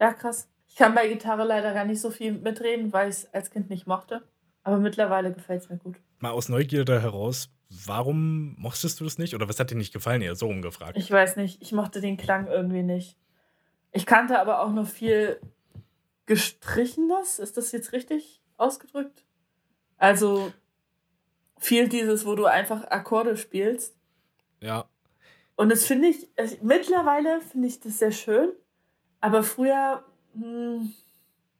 Ja, krass. Ich kann bei Gitarre leider gar nicht so viel mitreden, weil ich es als Kind nicht mochte. Aber mittlerweile gefällt es mir gut. Mal aus Neugierde heraus, warum mochtest du das nicht? Oder was hat dir nicht gefallen? Eher so umgefragt. Ich weiß nicht. Ich mochte den Klang irgendwie nicht. Ich kannte aber auch nur viel gestrichenes. Ist das jetzt richtig ausgedrückt? Also viel dieses, wo du einfach Akkorde spielst. Ja. Und das finde ich, mittlerweile finde ich das sehr schön, aber früher hm,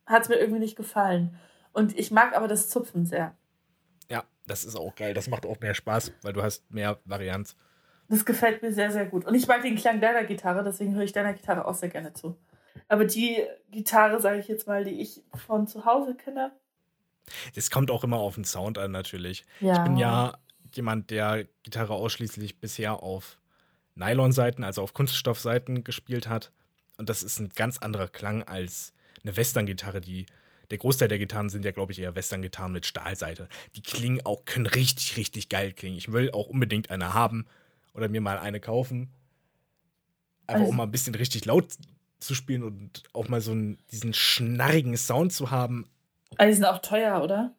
hat es mir irgendwie nicht gefallen. Und ich mag aber das Zupfen sehr. Ja, Das ist auch geil. Das macht auch mehr Spaß, weil du hast mehr Varianz. Das gefällt mir sehr, sehr gut. Und ich mag den Klang deiner Gitarre, deswegen höre ich deiner Gitarre auch sehr gerne zu. Aber die Gitarre, sage ich jetzt mal, die ich von zu Hause kenne. Es kommt auch immer auf den Sound an, natürlich. Ja. Ich bin ja jemand, der Gitarre ausschließlich bisher auf Nylon-Seiten, also auf Kunststoffseiten gespielt hat. Und das ist ein ganz anderer Klang als eine Western-Gitarre, die. Der Großteil der Gitarren sind ja, glaube ich, eher Western-Gitarren mit Stahlseite. Die klingen auch, können richtig, richtig geil klingen. Ich will auch unbedingt eine haben oder mir mal eine kaufen. Einfach also, um mal ein bisschen richtig laut zu spielen und auch mal so einen, diesen schnarrigen Sound zu haben. Also die sind auch teuer, oder?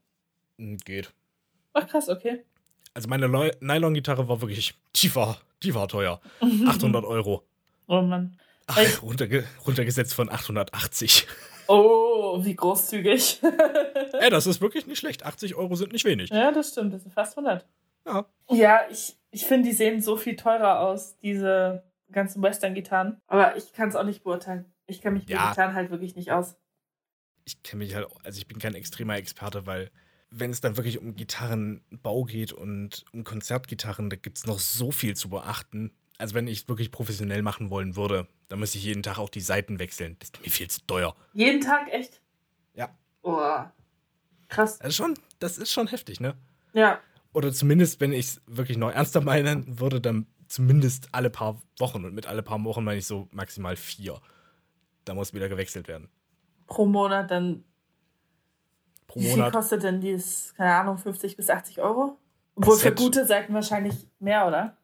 Hm, geht. Ach krass, okay. Also meine Nylon-Gitarre war wirklich, die war, die war teuer. 800 Euro. Oh Mann. Ach, runterge runtergesetzt von 880. Oh, wie großzügig. Ey, das ist wirklich nicht schlecht. 80 Euro sind nicht wenig. Ja, das stimmt. Das sind fast 100. Ja. Ja, ich, ich finde, die sehen so viel teurer aus, diese ganzen Western-Gitarren. Aber ich kann es auch nicht beurteilen. Ich kenne mich mit ja. Gitarren halt wirklich nicht aus. Ich kenne mich halt, also ich bin kein extremer Experte, weil wenn es dann wirklich um Gitarrenbau geht und um Konzertgitarren, da gibt es noch so viel zu beachten. Also wenn ich es wirklich professionell machen wollen würde, dann müsste ich jeden Tag auch die Seiten wechseln. Das ist mir viel zu teuer. Jeden Tag echt? Ja. Oh. Krass. Das ist schon, das ist schon heftig, ne? Ja. Oder zumindest, wenn ich es wirklich noch ernster meinen würde, dann zumindest alle paar Wochen. Und mit alle paar Wochen meine ich so maximal vier. Da muss wieder gewechselt werden. Pro Monat dann. Pro Wie viel kostet denn dieses, keine Ahnung, 50 bis 80 Euro? Obwohl für gute Seiten wahrscheinlich mehr, oder?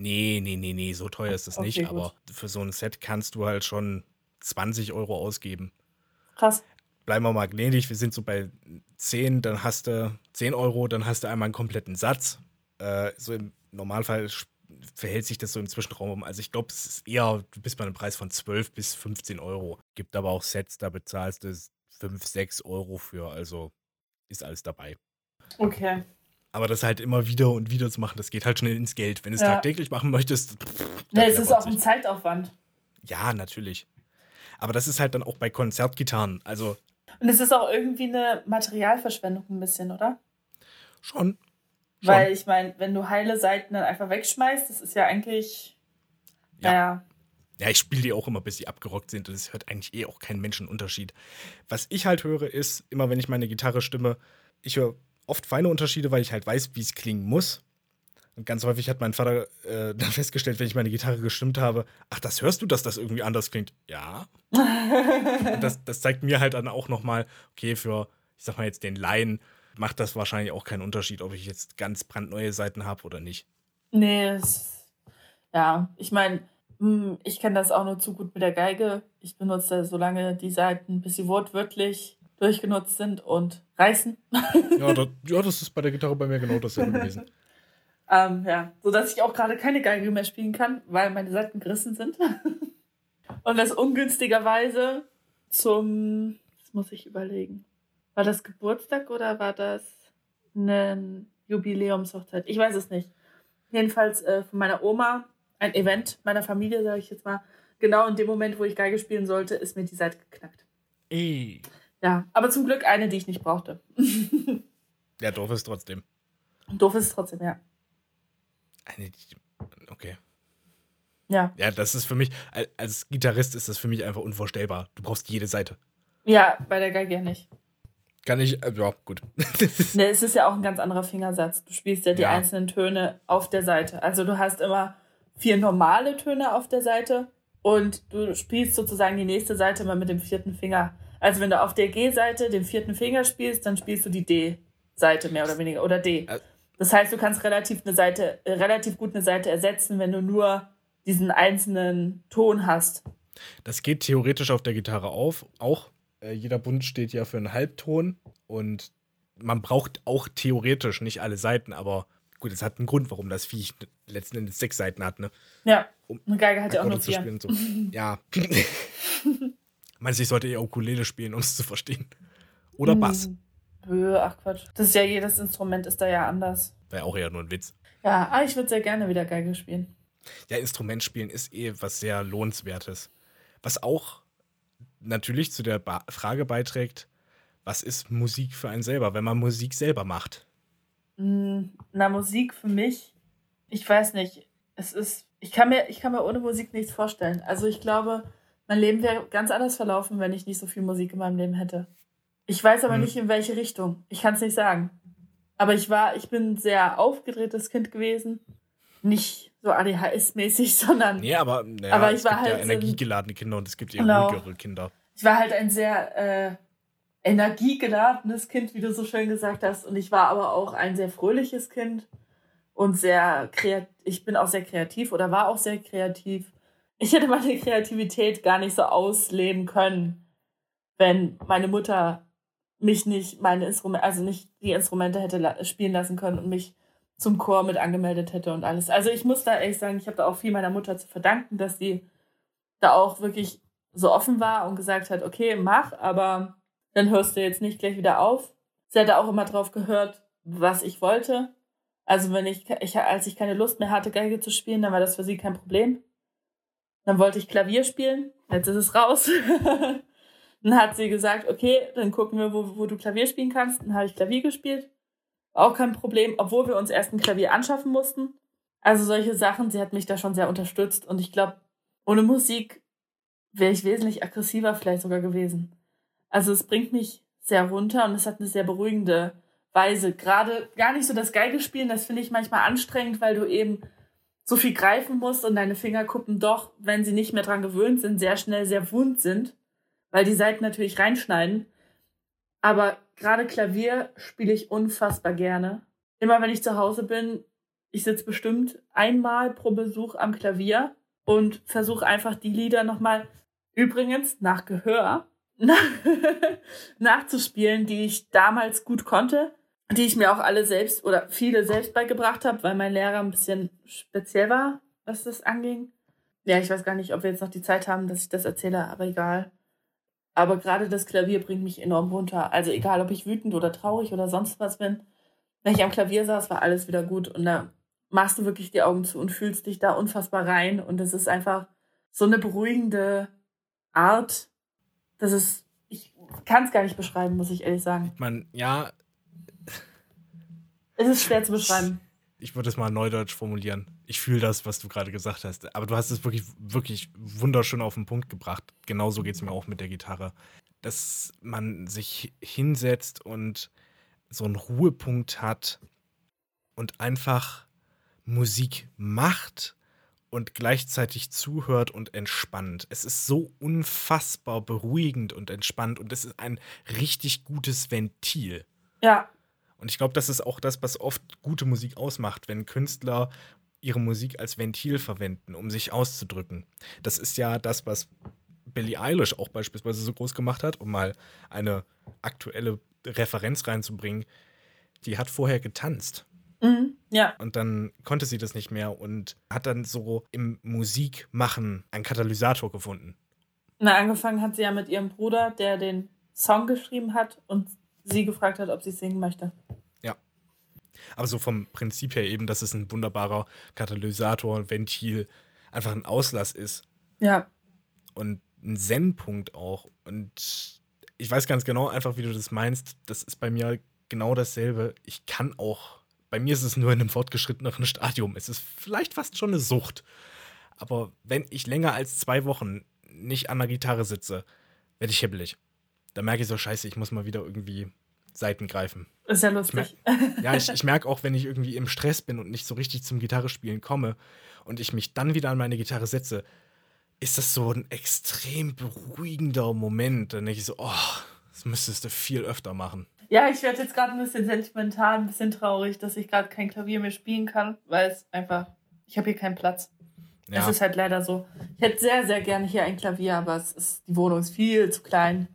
Nee, nee, nee, nee, so teuer ist das okay, nicht. Gut. Aber für so ein Set kannst du halt schon 20 Euro ausgeben. Krass. Bleiben wir mal gnädig, wir sind so bei 10, dann hast du 10 Euro, dann hast du einmal einen kompletten Satz. Äh, so im Normalfall verhält sich das so im Zwischenraum um. Also ich glaube, es ist eher, du bist bei einem Preis von 12 bis 15 Euro. Gibt aber auch Sets, da bezahlst du 5, 6 Euro für. Also ist alles dabei. Okay. Aber das halt immer wieder und wieder zu machen, das geht halt schnell ins Geld. Wenn du es ja. tagtäglich machen möchtest. Pff, ja, es ist auch ein Zeitaufwand. Ja, natürlich. Aber das ist halt dann auch bei Konzertgitarren. Also. Und es ist auch irgendwie eine Materialverschwendung ein bisschen, oder? Schon. Weil ich meine, wenn du heile Seiten dann einfach wegschmeißt, das ist ja eigentlich. Ja. Naja. Ja, ich spiele die auch immer, bis sie abgerockt sind. Und es hört eigentlich eh auch kein Menschenunterschied. Was ich halt höre, ist, immer wenn ich meine Gitarre stimme, ich höre oft feine Unterschiede, weil ich halt weiß, wie es klingen muss. Und ganz häufig hat mein Vater äh, dann festgestellt, wenn ich meine Gitarre gestimmt habe, ach, das hörst du, dass das irgendwie anders klingt? Ja. das, das zeigt mir halt dann auch nochmal, okay, für, ich sag mal jetzt den Laien, macht das wahrscheinlich auch keinen Unterschied, ob ich jetzt ganz brandneue Seiten habe oder nicht. Nee, es, ja, ich meine, hm, ich kenne das auch nur zu gut mit der Geige. Ich benutze so lange die Seiten, bis sie wortwörtlich durchgenutzt sind und reißen. ja, das, ja, das ist bei der Gitarre bei mir genau dasselbe gewesen. ähm, ja, sodass ich auch gerade keine Geige mehr spielen kann, weil meine Seiten gerissen sind. und das ungünstigerweise zum, das muss ich überlegen, war das Geburtstag oder war das eine Jubiläumshochzeit? Ich weiß es nicht. Jedenfalls äh, von meiner Oma, ein Event meiner Familie, sage ich jetzt mal. Genau in dem Moment, wo ich Geige spielen sollte, ist mir die Seite geknackt. Ey. Ja, aber zum Glück eine, die ich nicht brauchte. ja, doof ist trotzdem. Doof ist trotzdem, ja. Eine, die. Okay. Ja. Ja, das ist für mich, als Gitarrist ist das für mich einfach unvorstellbar. Du brauchst jede Seite. Ja, bei der Geige ja nicht. Kann ich, äh, ja, gut. ne, es ist ja auch ein ganz anderer Fingersatz. Du spielst ja die ja. einzelnen Töne auf der Seite. Also du hast immer vier normale Töne auf der Seite und du spielst sozusagen die nächste Seite immer mit dem vierten Finger. Also wenn du auf der G-Seite den vierten Finger spielst, dann spielst du die D-Seite mehr oder weniger oder D. Das heißt, du kannst relativ eine Seite, äh, relativ gut eine Seite ersetzen, wenn du nur diesen einzelnen Ton hast. Das geht theoretisch auf der Gitarre auf, auch äh, jeder Bund steht ja für einen Halbton und man braucht auch theoretisch nicht alle Seiten, aber gut, es hat einen Grund, warum das Viech letzten Endes sechs Seiten hat, ne? Ja. Um eine Geige hat ja auch nur vier. Spielen, so. ja. Meinst du, ich sollte eher Ukulele spielen, um es zu verstehen? Oder Bass? Hm. Ach Quatsch. Das ist ja jedes Instrument ist da ja anders. Wäre auch eher nur ein Witz. Ja, aber ich würde sehr gerne wieder Geige spielen. Ja, Instrument spielen ist eh was sehr lohnenswertes. Was auch natürlich zu der ba Frage beiträgt, was ist Musik für einen selber, wenn man Musik selber macht? Hm, na, Musik für mich, ich weiß nicht, es ist, ich kann mir, ich kann mir ohne Musik nichts vorstellen. Also ich glaube, mein Leben wäre ganz anders verlaufen, wenn ich nicht so viel Musik in meinem Leben hätte. Ich weiß aber hm. nicht, in welche Richtung. Ich kann es nicht sagen. Aber ich war, ich bin ein sehr aufgedrehtes Kind gewesen. Nicht so ADHS-mäßig, sondern. Nee, aber, naja, aber ich es war gibt halt ja energiegeladene Kinder und es gibt eher genau. ruhigere Kinder. Ich war halt ein sehr äh, energiegeladenes Kind, wie du so schön gesagt hast. Und ich war aber auch ein sehr fröhliches Kind und sehr kreativ. Ich bin auch sehr kreativ oder war auch sehr kreativ. Ich hätte meine Kreativität gar nicht so ausleben können, wenn meine Mutter mich nicht meine Instrumente, also nicht die Instrumente hätte spielen lassen können und mich zum Chor mit angemeldet hätte und alles. Also ich muss da ehrlich sagen, ich habe da auch viel meiner Mutter zu verdanken, dass sie da auch wirklich so offen war und gesagt hat, okay, mach, aber dann hörst du jetzt nicht gleich wieder auf. Sie hatte auch immer drauf gehört, was ich wollte. Also wenn ich, ich, als ich keine Lust mehr hatte, Geige zu spielen, dann war das für sie kein Problem. Dann wollte ich Klavier spielen, jetzt ist es raus. Dann hat sie gesagt, okay, dann gucken wir, wo, wo du Klavier spielen kannst. Dann habe ich Klavier gespielt. Auch kein Problem, obwohl wir uns erst ein Klavier anschaffen mussten. Also solche Sachen, sie hat mich da schon sehr unterstützt. Und ich glaube, ohne Musik wäre ich wesentlich aggressiver vielleicht sogar gewesen. Also es bringt mich sehr runter und es hat eine sehr beruhigende Weise. Gerade gar nicht so das Geige spielen, das finde ich manchmal anstrengend, weil du eben so viel greifen musst und deine Fingerkuppen doch, wenn sie nicht mehr dran gewöhnt sind, sehr schnell sehr wund sind weil die Seiten natürlich reinschneiden. Aber gerade Klavier spiele ich unfassbar gerne. Immer wenn ich zu Hause bin, ich sitze bestimmt einmal pro Besuch am Klavier und versuche einfach die Lieder nochmal, übrigens nach Gehör, nachzuspielen, die ich damals gut konnte, die ich mir auch alle selbst oder viele selbst beigebracht habe, weil mein Lehrer ein bisschen speziell war, was das anging. Ja, ich weiß gar nicht, ob wir jetzt noch die Zeit haben, dass ich das erzähle, aber egal. Aber gerade das Klavier bringt mich enorm runter. Also egal, ob ich wütend oder traurig oder sonst was bin. Wenn ich am Klavier saß, war alles wieder gut. Und da machst du wirklich die Augen zu und fühlst dich da unfassbar rein. Und es ist einfach so eine beruhigende Art. Das ist, ich kann es gar nicht beschreiben, muss ich ehrlich sagen. Man, ja. Es ist schwer zu beschreiben ich würde es mal neudeutsch formulieren. Ich fühle das, was du gerade gesagt hast. Aber du hast es wirklich, wirklich wunderschön auf den Punkt gebracht. Genauso geht es mir auch mit der Gitarre. Dass man sich hinsetzt und so einen Ruhepunkt hat und einfach Musik macht und gleichzeitig zuhört und entspannt. Es ist so unfassbar beruhigend und entspannt und es ist ein richtig gutes Ventil. Ja, und ich glaube, das ist auch das, was oft gute Musik ausmacht, wenn Künstler ihre Musik als Ventil verwenden, um sich auszudrücken. Das ist ja das, was Billie Eilish auch beispielsweise so groß gemacht hat, um mal eine aktuelle Referenz reinzubringen. Die hat vorher getanzt. Mhm, ja. Und dann konnte sie das nicht mehr und hat dann so im Musikmachen einen Katalysator gefunden. Na, angefangen hat sie ja mit ihrem Bruder, der den Song geschrieben hat und sie gefragt hat, ob sie singen möchte. Ja. Aber so vom Prinzip her eben, dass es ein wunderbarer Katalysator, Ventil, einfach ein Auslass ist. Ja. Und ein Zen-Punkt auch. Und ich weiß ganz genau einfach, wie du das meinst. Das ist bei mir genau dasselbe. Ich kann auch, bei mir ist es nur in einem fortgeschritteneren Stadium. Es ist vielleicht fast schon eine Sucht. Aber wenn ich länger als zwei Wochen nicht an der Gitarre sitze, werde ich hibbelig da merke ich so, scheiße, ich muss mal wieder irgendwie Seiten greifen. Ist ja lustig. Ich ja, ich, ich merke auch, wenn ich irgendwie im Stress bin und nicht so richtig zum Gitarrespielen komme und ich mich dann wieder an meine Gitarre setze, ist das so ein extrem beruhigender Moment. Dann denke ich so, oh, das müsstest du viel öfter machen. Ja, ich werde jetzt gerade ein bisschen sentimental, ein bisschen traurig, dass ich gerade kein Klavier mehr spielen kann, weil es einfach, ich habe hier keinen Platz. Ja. Es ist halt leider so. Ich hätte sehr, sehr gerne hier ein Klavier, aber es ist, die Wohnung ist viel zu klein.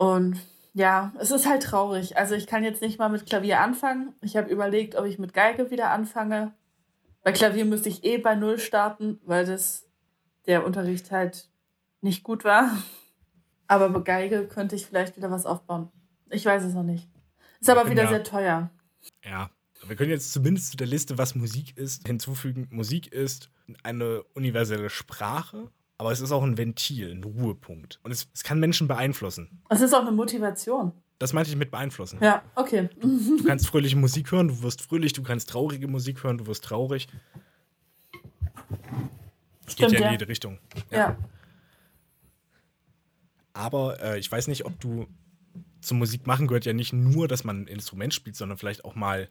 Und ja, es ist halt traurig. Also ich kann jetzt nicht mal mit Klavier anfangen. Ich habe überlegt, ob ich mit Geige wieder anfange. Bei Klavier müsste ich eh bei Null starten, weil das der Unterricht halt nicht gut war. Aber bei Geige könnte ich vielleicht wieder was aufbauen. Ich weiß es noch nicht. Ist aber wieder ja, sehr teuer. Ja, wir können jetzt zumindest zu der Liste, was Musik ist, hinzufügen. Musik ist eine universelle Sprache aber es ist auch ein Ventil, ein Ruhepunkt. Und es, es kann Menschen beeinflussen. Es ist auch eine Motivation. Das meinte ich mit beeinflussen. Ja, okay. Du kannst fröhliche Musik hören, du wirst fröhlich, du kannst traurige Musik hören, du wirst traurig. Das Stimmt, geht ja in ja. jede Richtung. Ja. Aber äh, ich weiß nicht, ob du zum Musik machen gehört ja nicht nur, dass man ein Instrument spielt, sondern vielleicht auch mal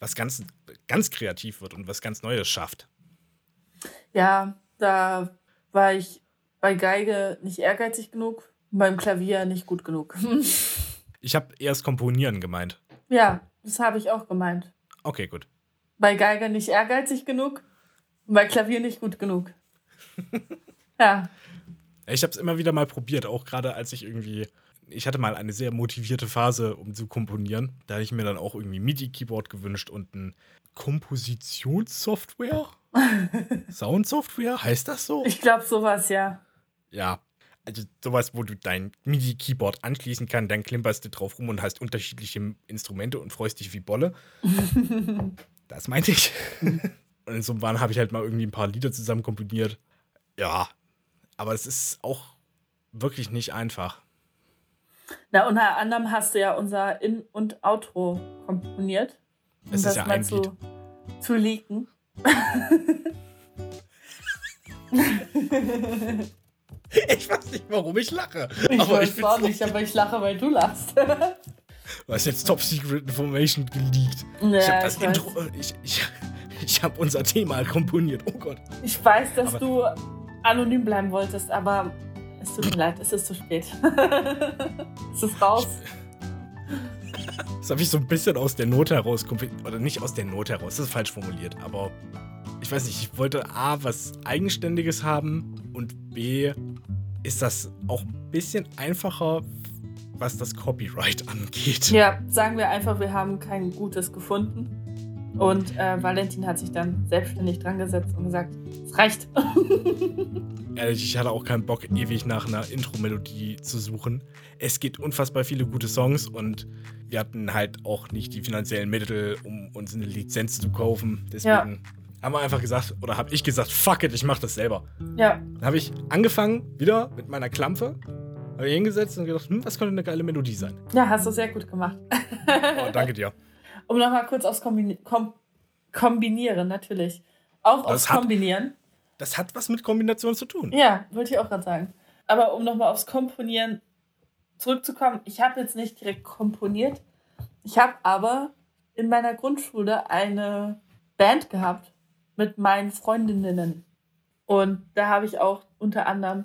was ganz, ganz kreativ wird und was ganz Neues schafft. Ja, da war ich bei Geige nicht ehrgeizig genug, beim Klavier nicht gut genug. Ich habe erst Komponieren gemeint. ja, das habe ich auch gemeint. Okay, gut. Bei Geige nicht ehrgeizig genug, bei Klavier nicht gut genug. ja, Ich habe es immer wieder mal probiert, auch gerade als ich irgendwie. Ich hatte mal eine sehr motivierte Phase, um zu komponieren. Da hatte ich mir dann auch irgendwie MIDI-Keyboard gewünscht und ein Kompositionssoftware? Soundsoftware? Heißt das so? ich glaube sowas, ja. Ja. Also sowas, wo du dein MIDI-Keyboard anschließen kannst, dann klimperst du drauf rum und hast unterschiedliche Instrumente und freust dich wie Bolle. das meinte ich. und in so einem Wahn habe ich halt mal irgendwie ein paar Lieder zusammen komponiert. Ja. Aber es ist auch wirklich nicht einfach. Na, unter anderem hast du ja unser In- und Outro komponiert. Um Es ist das ja mal ein zu, Lied. zu leaken. Ich weiß nicht, warum ich lache. Ich aber ich weiß auch find's nicht, aber ich lache, weil du lachst. Hast jetzt Top Secret Information geleakt. ich Ja, habe das ich weiß. Intro. Ich, ich, ich habe unser Thema komponiert. Oh Gott. Ich weiß, dass Aber- du anonym bleiben wolltest, aber es tut mir leid, es ist zu spät. es ist raus. Das habe ich so ein bisschen aus der Not heraus. Oder nicht aus der Not heraus, das ist falsch formuliert. Aber ich weiß nicht, ich wollte A, was Eigenständiges haben und B, ist das auch ein bisschen einfacher, was das Copyright angeht. Ja, sagen wir einfach, wir haben kein gutes gefunden. Und äh, Valentin hat sich dann selbstständig dran gesetzt und gesagt, es reicht. Ehrlich, ich hatte auch keinen Bock, ewig nach einer Intro-Melodie zu suchen. Es gibt unfassbar viele gute Songs und wir hatten halt auch nicht die finanziellen Mittel, um uns eine Lizenz zu kaufen. Deswegen haben wir einfach gesagt, oder habe ich gesagt, fuck it, ich mach das selber. ja, Dann habe ich angefangen, wieder mit meiner Klampfe, habe ich hingesetzt und gedacht, hm, was könnte eine geile Melodie sein? ja, hast du sehr gut gemacht. Oh, danke dir. Um nochmal kurz aufs Kombini Kom Kombinieren, natürlich. Auch aufs Das hat- Kombinieren. Das hat was mit Kombination zu tun. Ja, wollte ich auch gerade sagen. Aber um nochmal aufs Komponieren zurückzukommen, ich habe jetzt nicht direkt komponiert. Ich habe aber in meiner Grundschule eine Band gehabt mit meinen Freundinnen. Und da habe ich auch unter anderem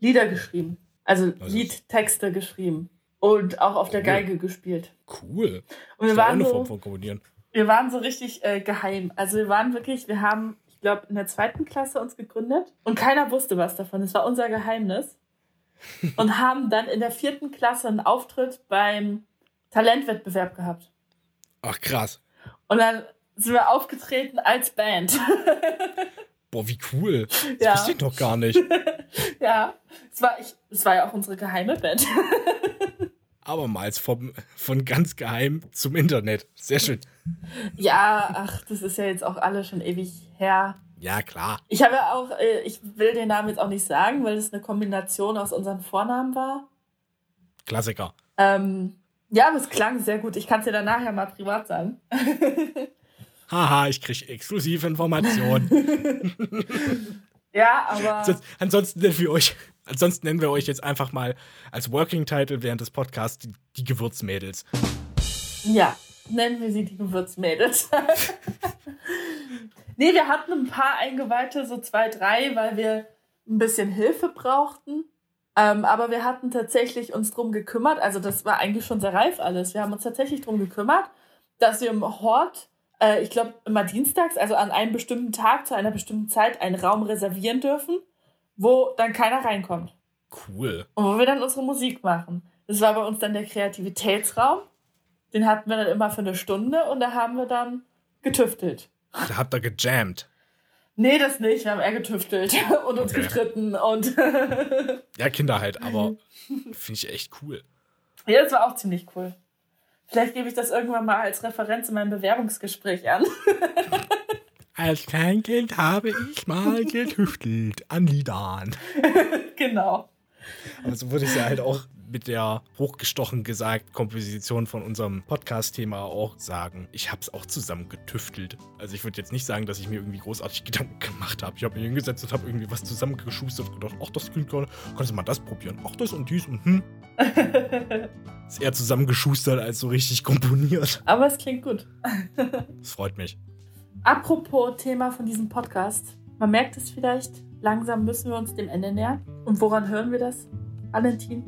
Lieder geschrieben. Also- Liedtexte geschrieben. Und auch auf der Cool. Geige gespielt. Cool. Und wir Das waren eine so, Form von Kombinieren. wir waren so richtig äh, geheim. Also wir waren wirklich, wir haben, ich glaube, in der zweiten Klasse uns gegründet und keiner wusste was davon. Es war unser Geheimnis. Und haben dann in der vierten Klasse einen Auftritt beim Talentwettbewerb gehabt. Ach krass. Und dann sind wir aufgetreten als Band. Boah, wie cool. Das Ja. wusste ich doch gar nicht. ja, es war, ich, es war ja auch unsere geheime Band. Abermals vom, von ganz geheim zum Internet. Sehr schön. ja, ach, das ist ja jetzt auch alle schon ewig her. Ja, klar. Ich habe ja auch, äh, ich will den Namen jetzt auch nicht sagen, weil es eine Kombination aus unseren Vornamen war. Klassiker. Ähm, ja, aber es klang sehr gut. Ich kann es dir dann nachher mal privat sagen. Haha, ich krieg exklusive Informationen. Ja, aber Sonst- ansonsten, nennen wir euch, ansonsten nennen wir euch jetzt einfach mal als Working Title während des Podcasts die, die Gewürzmädels. ja, nennen wir sie die Gewürzmädels. nee, wir hatten ein paar Eingeweihte, so zwei, drei, weil wir ein bisschen Hilfe brauchten. Ähm, aber wir hatten tatsächlich uns drum gekümmert, also das war eigentlich schon sehr reif alles. Wir haben uns tatsächlich drum gekümmert, dass wir im Hort, äh, ich glaube immer dienstags, also an einem bestimmten Tag zu einer bestimmten Zeit einen Raum reservieren dürfen, wo dann keiner reinkommt. Cool. Und wo wir dann unsere Musik machen. Das war bei uns dann der Kreativitätsraum. Den hatten wir dann immer für eine Stunde und da haben wir dann getüftelt. Da habt ihr gejammt. Nee, das nicht. Wir haben eher getüftelt und uns Okay. gestritten und Ja, Kinder halt, aber finde ich echt cool. ja, das war auch ziemlich cool. Vielleicht gebe ich das irgendwann mal als Referenz in meinem Bewerbungsgespräch an. Als Kleinkind habe ich mal getüftelt an Liedern. genau. Aber so würde ich es ja halt auch mit der hochgestochen gesagt Komposition von unserem Podcast-Thema auch sagen, ich habe es auch zusammen getüftelt. Also ich würde jetzt nicht sagen, dass ich mir irgendwie großartig Gedanken gemacht habe. Ich habe mich hingesetzt und habe irgendwie was zusammengeschustert und gedacht, ach, das klingt gerade, kannst du mal das probieren. Ach, das und dies und hm. Ist eher zusammengeschustert als so richtig komponiert. Aber es klingt gut. Das freut mich. Apropos Thema von diesem Podcast. Man merkt es vielleicht, langsam müssen wir uns dem Ende nähern. Und woran hören wir das, Valentin?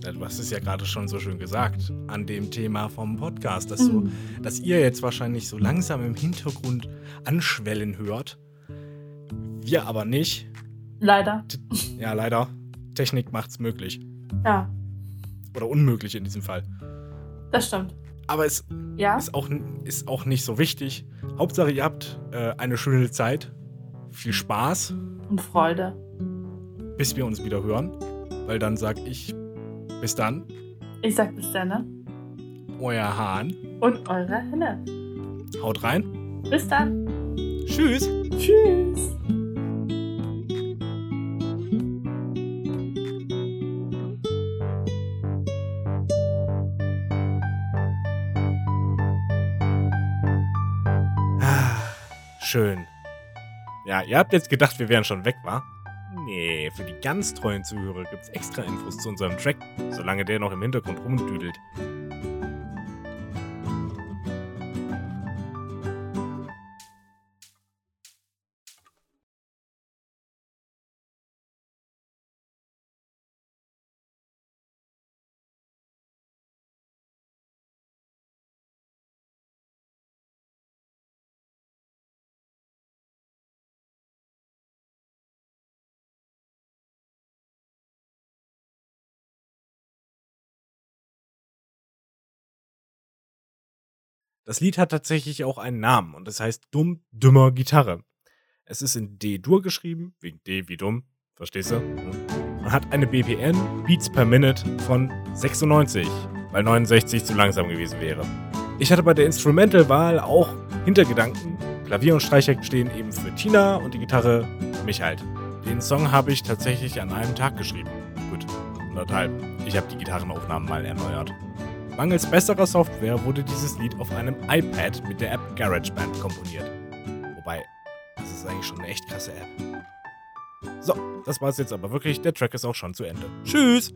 Du hast es ja gerade schon so schön gesagt, an dem Thema vom Podcast, dass, so, Mhm. dass ihr jetzt wahrscheinlich so langsam im Hintergrund anschwellen hört. Wir aber nicht. Leider. Ja, leider. Technik macht's möglich. Ja, Oder unmöglich in diesem Fall. das stimmt. Aber es Ja? ist auch, ist auch nicht so wichtig. Hauptsache, ihr habt äh, eine schöne Zeit. Viel Spaß, Und Freude. bis wir uns wieder hören. Weil dann sag ich bis dann, Ich sag bis dann, ne? euer Hahn. Und eure Henne. Haut rein. Bis dann. Tschüss. Tschüss. Schön. Ja, ihr habt jetzt gedacht, wir wären schon weg, wa? Nee, für die ganz treuen Zuhörer gibt's extra Infos zu unserem Track, solange der noch im Hintergrund rumdüdelt. Das Lied hat tatsächlich auch einen Namen und es heißt Dumm, dümmer Gitarre. Es ist in D-Dur geschrieben, wegen D wie dumm, verstehst du? Und hat eine BPN, Beats per Minute, von 96, weil 69 zu langsam gewesen wäre. Ich hatte bei der Instrumental-Wahl auch Hintergedanken. Klavier und Streicher stehen eben für Tina und die Gitarre mich halt. Den Song habe ich tatsächlich an einem Tag geschrieben. Gut, anderthalb. Ich habe die Gitarrenaufnahmen mal erneuert. Mangels besserer Software wurde dieses Lied auf einem iPad mit der App GarageBand komponiert. Wobei, das ist eigentlich schon eine echt krasse App. So, das war's jetzt aber wirklich. Der Track ist auch schon zu Ende. Tschüss!